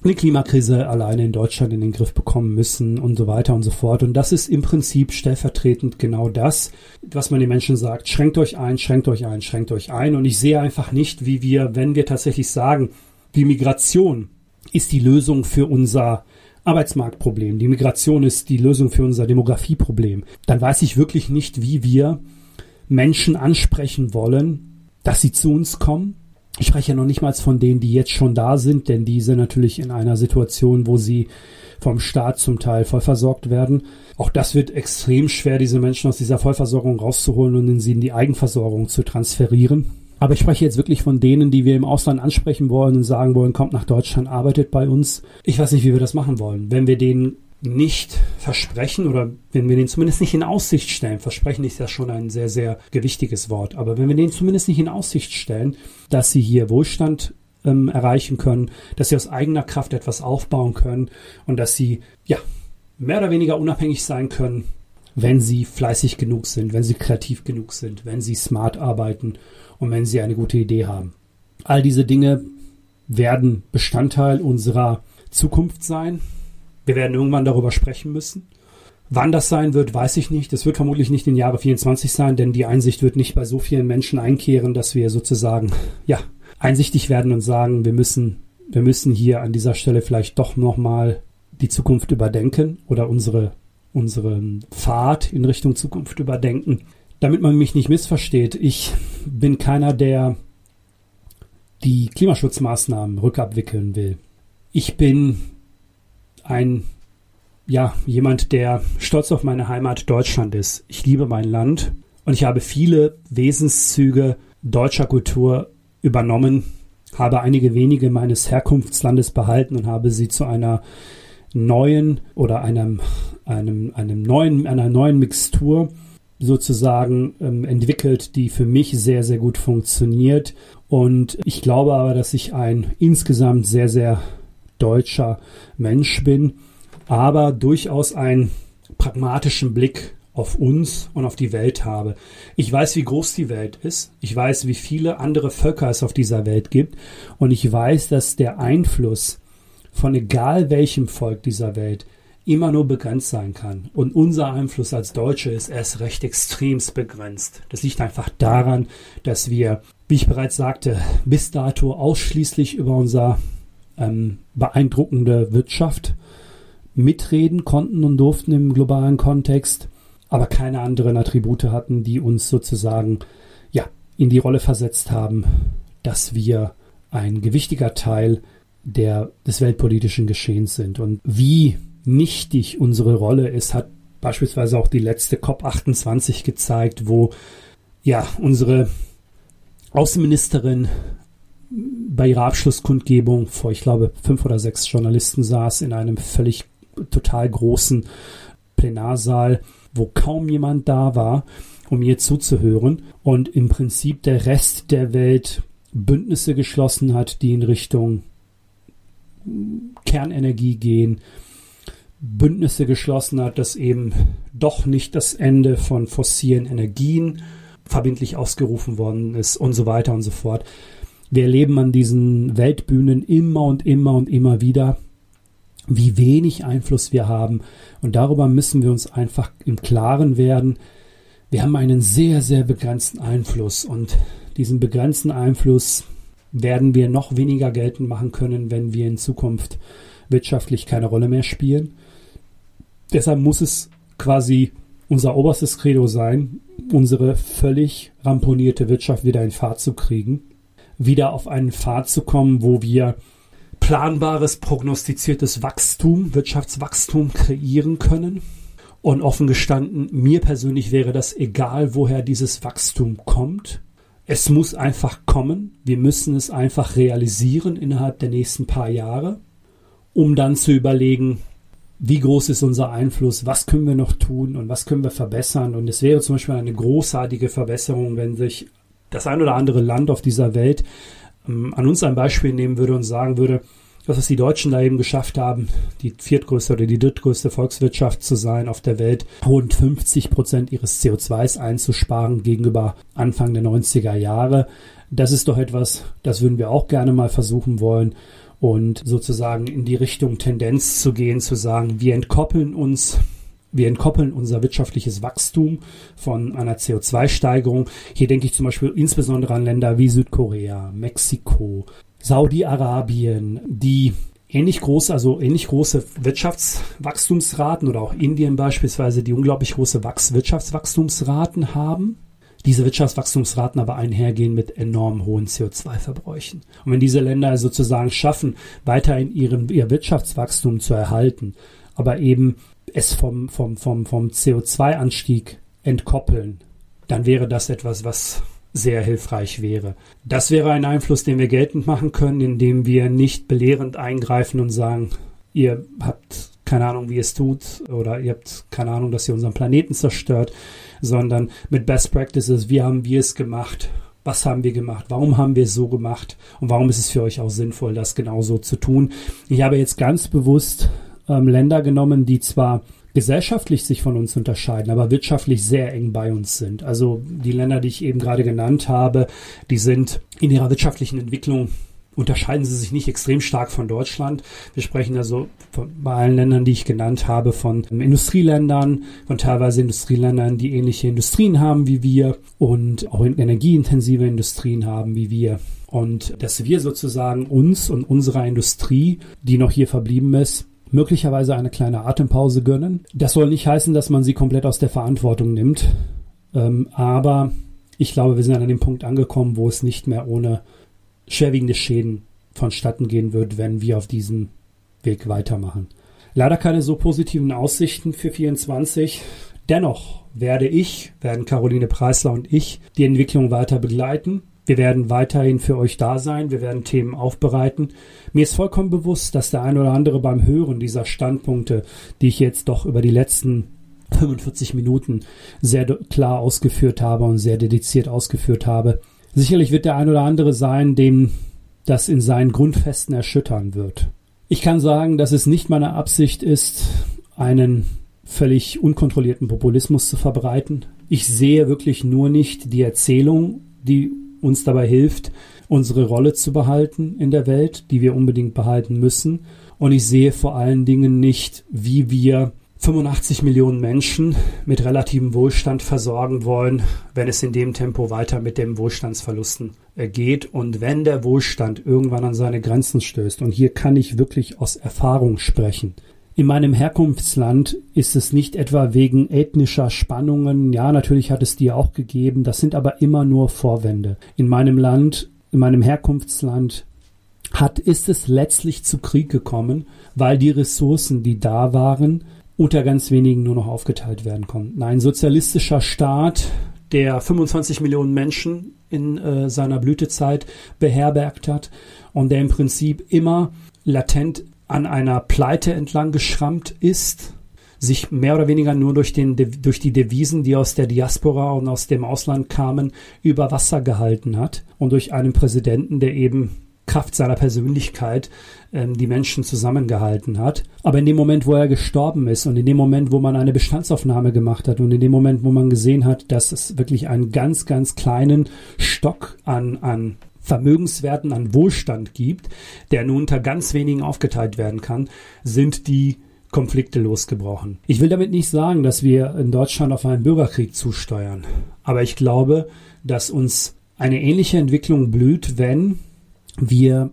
eine Klimakrise alleine in Deutschland in den Griff bekommen müssen und so weiter und so fort. Und das ist im Prinzip stellvertretend genau das, was man den Menschen sagt. Schränkt euch ein, schränkt euch ein, schränkt euch ein. Und ich sehe einfach nicht, wie wir, wenn wir tatsächlich sagen, die Migration ist die Lösung für unser Arbeitsmarktproblem, die Migration ist die Lösung für unser Demografieproblem, dann weiß ich wirklich nicht, wie wir Menschen ansprechen wollen, dass sie zu uns kommen, ich spreche ja noch nicht mal von denen, die jetzt schon da sind, denn die sind natürlich in einer Situation, wo sie vom Staat zum Teil voll versorgt werden. Auch das wird extrem schwer, diese Menschen aus dieser Vollversorgung rauszuholen und sie in die Eigenversorgung zu transferieren. Aber ich spreche jetzt wirklich von denen, die wir im Ausland ansprechen wollen und sagen wollen, kommt nach Deutschland, arbeitet bei uns. Ich weiß nicht, wie wir das machen wollen. Wenn wir denen nicht versprechen oder wenn wir den zumindest nicht in Aussicht stellen, versprechen ist ja schon ein sehr, sehr gewichtiges Wort, aber wenn wir den zumindest nicht in Aussicht stellen, dass sie hier Wohlstand ähm, erreichen können, dass sie aus eigener Kraft etwas aufbauen können und dass sie, ja, mehr oder weniger unabhängig sein können, wenn sie fleißig genug sind, wenn sie kreativ genug sind, wenn sie smart arbeiten und wenn sie eine gute Idee haben. All diese Dinge werden Bestandteil unserer Zukunft sein wir werden irgendwann darüber sprechen müssen. Wann das sein wird, weiß ich nicht. Es wird vermutlich nicht in Jahre 24 sein, denn die Einsicht wird nicht bei so vielen Menschen einkehren, dass wir sozusagen, ja, einsichtig werden und sagen, wir müssen, wir müssen hier an dieser Stelle vielleicht doch nochmal die Zukunft überdenken oder unsere, unseren Pfad in Richtung Zukunft überdenken. Damit man mich nicht missversteht, ich bin keiner, der die Klimaschutzmaßnahmen rückabwickeln will. Ich bin ein ja jemand, der stolz auf meine Heimat Deutschland ist. Ich liebe mein Land und ich habe viele Wesenszüge deutscher Kultur übernommen, habe einige wenige meines Herkunftslandes behalten und habe sie zu einer neuen oder einem, einem, einem neuen, einer neuen Mixtur sozusagen ähm, entwickelt, die für mich sehr, sehr gut funktioniert. Und ich glaube aber, dass ich ein insgesamt sehr, sehr deutscher Mensch bin, aber durchaus einen pragmatischen Blick auf uns und auf die Welt habe. Ich weiß, wie groß die Welt ist. Ich weiß, wie viele andere Völker es auf dieser Welt gibt. Und ich weiß, dass der Einfluss von egal welchem Volk dieser Welt immer nur begrenzt sein kann. Und unser Einfluss als Deutsche ist erst recht extremst begrenzt. Das liegt einfach daran, dass wir, wie ich bereits sagte, bis dato ausschließlich über unser ähm, beeindruckende Wirtschaft mitreden konnten und durften im globalen Kontext, aber keine anderen Attribute hatten, die uns sozusagen ja in die Rolle versetzt haben, dass wir ein gewichtiger Teil der, des weltpolitischen Geschehens sind. Und wie nichtig unsere Rolle ist, hat beispielsweise auch die letzte COP28 gezeigt, wo ja unsere Außenministerin bei ihrer Abschlusskundgebung vor, ich glaube, fünf oder sechs Journalisten saß in einem völlig total großen Plenarsaal, wo kaum jemand da war, um ihr zuzuhören und im Prinzip der Rest der Welt Bündnisse geschlossen hat, die in Richtung Kernenergie gehen, Bündnisse geschlossen hat, dass eben doch nicht das Ende von fossilen Energien verbindlich ausgerufen worden ist und so weiter und so fort. Wir erleben an diesen Weltbühnen immer und immer und immer wieder, wie wenig Einfluss wir haben. Und darüber müssen wir uns einfach im Klaren werden. Wir haben einen sehr, sehr begrenzten Einfluss und diesen begrenzten Einfluss werden wir noch weniger geltend machen können, wenn wir in Zukunft wirtschaftlich keine Rolle mehr spielen. Deshalb muss es quasi unser oberstes Credo sein, unsere völlig ramponierte Wirtschaft wieder in Fahrt zu kriegen, wieder auf einen Pfad zu kommen, wo wir planbares, prognostiziertes Wachstum, Wirtschaftswachstum kreieren können. Und offen gestanden, mir persönlich wäre das egal, woher dieses Wachstum kommt. Es muss einfach kommen. Wir müssen es einfach realisieren innerhalb der nächsten paar Jahre, um dann zu überlegen, wie groß ist unser Einfluss, was können wir noch tun und was können wir verbessern. Und es wäre zum Beispiel eine großartige Verbesserung, wenn sich das ein oder andere Land auf dieser Welt ähm, an uns ein Beispiel nehmen würde und sagen würde, das, was die Deutschen da eben geschafft haben, die viertgrößte oder die drittgrößte Volkswirtschaft zu sein auf der Welt, rund 50 Prozent ihres CO2s einzusparen gegenüber Anfang der 90er Jahre. Das ist doch etwas, das würden wir auch gerne mal versuchen wollen und sozusagen in die Richtung Tendenz zu gehen, zu sagen, wir entkoppeln uns wir entkoppeln unser wirtschaftliches Wachstum von einer CO2-Steigerung. Hier denke ich zum Beispiel insbesondere an Länder wie Südkorea, Mexiko, Saudi-Arabien, die ähnlich große, also ähnlich große Wirtschaftswachstumsraten oder auch Indien beispielsweise, die unglaublich große Wirtschaftswachstumsraten haben diese Wirtschaftswachstumsraten aber einhergehen mit enorm hohen CO2-Verbräuchen. Und wenn diese Länder sozusagen schaffen, weiterhin ihren, ihr Wirtschaftswachstum zu erhalten, aber eben es vom, vom, vom, vom CO2-Anstieg entkoppeln, dann wäre das etwas, was sehr hilfreich wäre. Das wäre ein Einfluss, den wir geltend machen können, indem wir nicht belehrend eingreifen und sagen, ihr habt keine Ahnung, wie es tut oder ihr habt keine Ahnung, dass ihr unseren Planeten zerstört, sondern mit Best Practices, wie haben wir es gemacht, was haben wir gemacht, warum haben wir es so gemacht und warum ist es für euch auch sinnvoll, das genauso zu tun. Ich habe jetzt ganz bewusst ähm, Länder genommen, die zwar gesellschaftlich sich von uns unterscheiden, aber wirtschaftlich sehr eng bei uns sind. Also die Länder, die ich eben gerade genannt habe, die sind in ihrer wirtschaftlichen Entwicklung unterscheiden sie sich nicht extrem stark von Deutschland. Wir sprechen also von, bei allen Ländern, die ich genannt habe, von Industrieländern, von teilweise Industrieländern, die ähnliche Industrien haben wie wir und auch energieintensive Industrien haben wie wir. Und dass wir sozusagen uns und unserer Industrie, die noch hier verblieben ist, möglicherweise eine kleine Atempause gönnen. Das soll nicht heißen, dass man sie komplett aus der Verantwortung nimmt. Ähm, aber ich glaube, wir sind an dem Punkt angekommen, wo es nicht mehr ohne schwerwiegende Schäden vonstatten gehen wird, wenn wir auf diesem Weg weitermachen. Leider keine so positiven Aussichten für 24. Dennoch werde ich, werden Caroline Preisler und ich die Entwicklung weiter begleiten. Wir werden weiterhin für euch da sein. Wir werden Themen aufbereiten. Mir ist vollkommen bewusst, dass der ein oder andere beim Hören dieser Standpunkte, die ich jetzt doch über die letzten 45 Minuten sehr klar ausgeführt habe und sehr dediziert ausgeführt habe, sicherlich wird der ein oder andere sein, dem das in seinen Grundfesten erschüttern wird. Ich kann sagen, dass es nicht meine Absicht ist, einen völlig unkontrollierten Populismus zu verbreiten. Ich sehe wirklich nur nicht die Erzählung, die uns dabei hilft, unsere Rolle zu behalten in der Welt, die wir unbedingt behalten müssen. Und ich sehe vor allen Dingen nicht, wie wir 85 Millionen Menschen mit relativem Wohlstand versorgen wollen, wenn es in dem Tempo weiter mit den Wohlstandsverlusten äh, geht und wenn der Wohlstand irgendwann an seine Grenzen stößt. Und hier kann ich wirklich aus Erfahrung sprechen. In meinem Herkunftsland ist es nicht etwa wegen ethnischer Spannungen, ja, natürlich hat es die auch gegeben, das sind aber immer nur Vorwände. In meinem Land, in meinem Herkunftsland hat, ist es letztlich zu Krieg gekommen, weil die Ressourcen, die da waren, unter ganz wenigen nur noch aufgeteilt werden konnten. Ein sozialistischer Staat, der 25 Millionen Menschen in äh, seiner Blütezeit beherbergt hat und der im Prinzip immer latent an einer Pleite entlang geschrammt ist, sich mehr oder weniger nur durch, den, durch die Devisen, die aus der Diaspora und aus dem Ausland kamen, über Wasser gehalten hat und durch einen Präsidenten, der eben Kraft seiner Persönlichkeit ähm, die Menschen zusammengehalten hat. Aber in dem Moment, wo er gestorben ist und in dem Moment, wo man eine Bestandsaufnahme gemacht hat und in dem Moment, wo man gesehen hat, dass es wirklich einen ganz, ganz kleinen Stock an, an Vermögenswerten, an Wohlstand gibt, der nur unter ganz wenigen aufgeteilt werden kann, sind die Konflikte losgebrochen. Ich will damit nicht sagen, dass wir in Deutschland auf einen Bürgerkrieg zusteuern, aber ich glaube, dass uns eine ähnliche Entwicklung blüht, wenn wir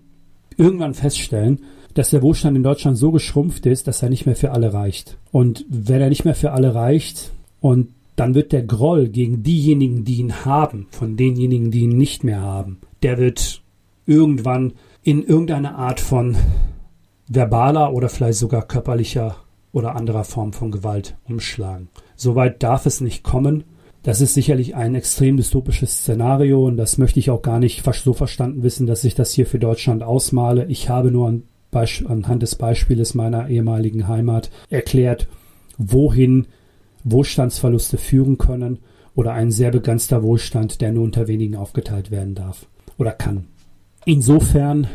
irgendwann feststellen, dass der Wohlstand in Deutschland so geschrumpft ist, dass er nicht mehr für alle reicht. Und wenn er nicht mehr für alle reicht und dann wird der Groll gegen diejenigen, die ihn haben, von denjenigen, die ihn nicht mehr haben, der wird irgendwann in irgendeine Art von verbaler oder vielleicht sogar körperlicher oder anderer Form von Gewalt umschlagen. Soweit darf es nicht kommen. Das ist sicherlich ein extrem dystopisches Szenario und das möchte ich auch gar nicht so verstanden wissen, dass ich das hier für Deutschland ausmale. Ich habe nur an anhand des Beispieles meiner ehemaligen Heimat erklärt, wohin Wohlstandsverluste führen können oder ein sehr begrenzter Wohlstand, der nur unter wenigen aufgeteilt werden darf oder kann. Insofern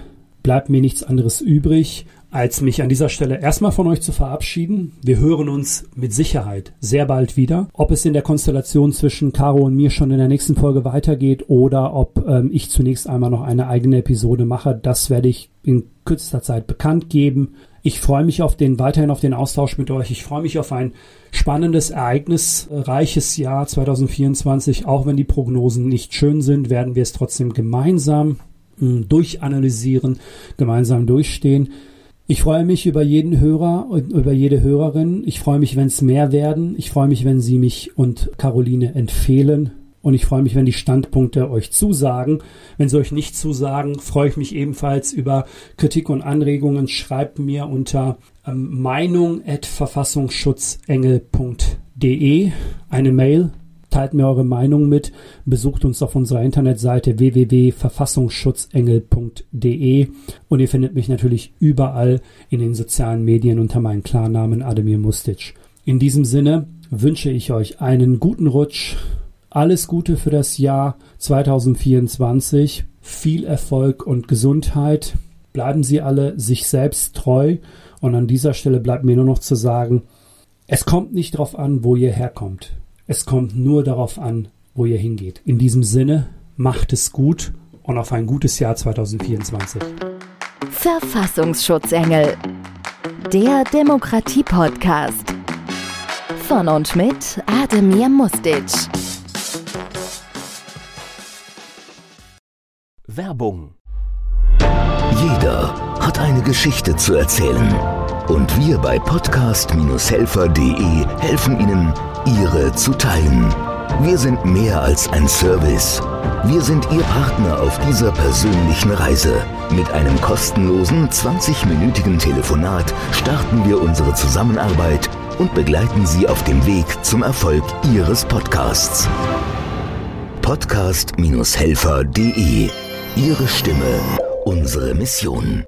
bleibt mir nichts anderes übrig, als mich an dieser Stelle erstmal von euch zu verabschieden. Wir hören uns mit Sicherheit sehr bald wieder. Ob es in der Konstellation zwischen Caro und mir schon in der nächsten Folge weitergeht oder ob ähm, ich zunächst einmal noch eine eigene Episode mache, das werde ich in kürzester Zeit bekannt geben. Ich freue mich auf den weiterhin auf den Austausch mit euch. Ich freue mich auf ein spannendes, ereignisreiches Jahr 2024. Auch wenn die Prognosen nicht schön sind, werden wir es trotzdem gemeinsam hm, durchanalysieren, gemeinsam durchstehen. Ich freue mich über jeden Hörer und über jede Hörerin. Ich freue mich, wenn es mehr werden. Ich freue mich, wenn Sie mich und Caroline empfehlen. Und ich freue mich, wenn die Standpunkte euch zusagen. Wenn sie euch nicht zusagen, freue ich mich ebenfalls über Kritik und Anregungen. Schreibt mir unter ähm, meinung.verfassungsschutzengel.de eine Mail teilt mir eure Meinung mit, besucht uns auf unserer Internetseite www.verfassungsschutzengel.de und ihr findet mich natürlich überall in den sozialen Medien unter meinem Klarnamen Ademir Mustic. In diesem Sinne wünsche ich euch einen guten Rutsch, alles Gute für das Jahr 2024, viel Erfolg und Gesundheit. Bleiben Sie alle sich selbst treu und an dieser Stelle bleibt mir nur noch zu sagen, es kommt nicht darauf an, wo ihr herkommt. Es kommt nur darauf an, wo ihr hingeht. In diesem Sinne, macht es gut und auf ein gutes Jahr 2024. Verfassungsschutzengel. Der Demokratie-Podcast. Von und mit Ademir Mustic. Werbung. Jeder hat eine Geschichte zu erzählen. Und wir bei podcast-helfer.de helfen Ihnen, ihre zu teilen. Wir sind mehr als ein Service. Wir sind Ihr Partner auf dieser persönlichen Reise. Mit einem kostenlosen 20-minütigen Telefonat starten wir unsere Zusammenarbeit und begleiten Sie auf dem Weg zum Erfolg Ihres Podcasts. Podcast-helfer.de Ihre Stimme, unsere Mission.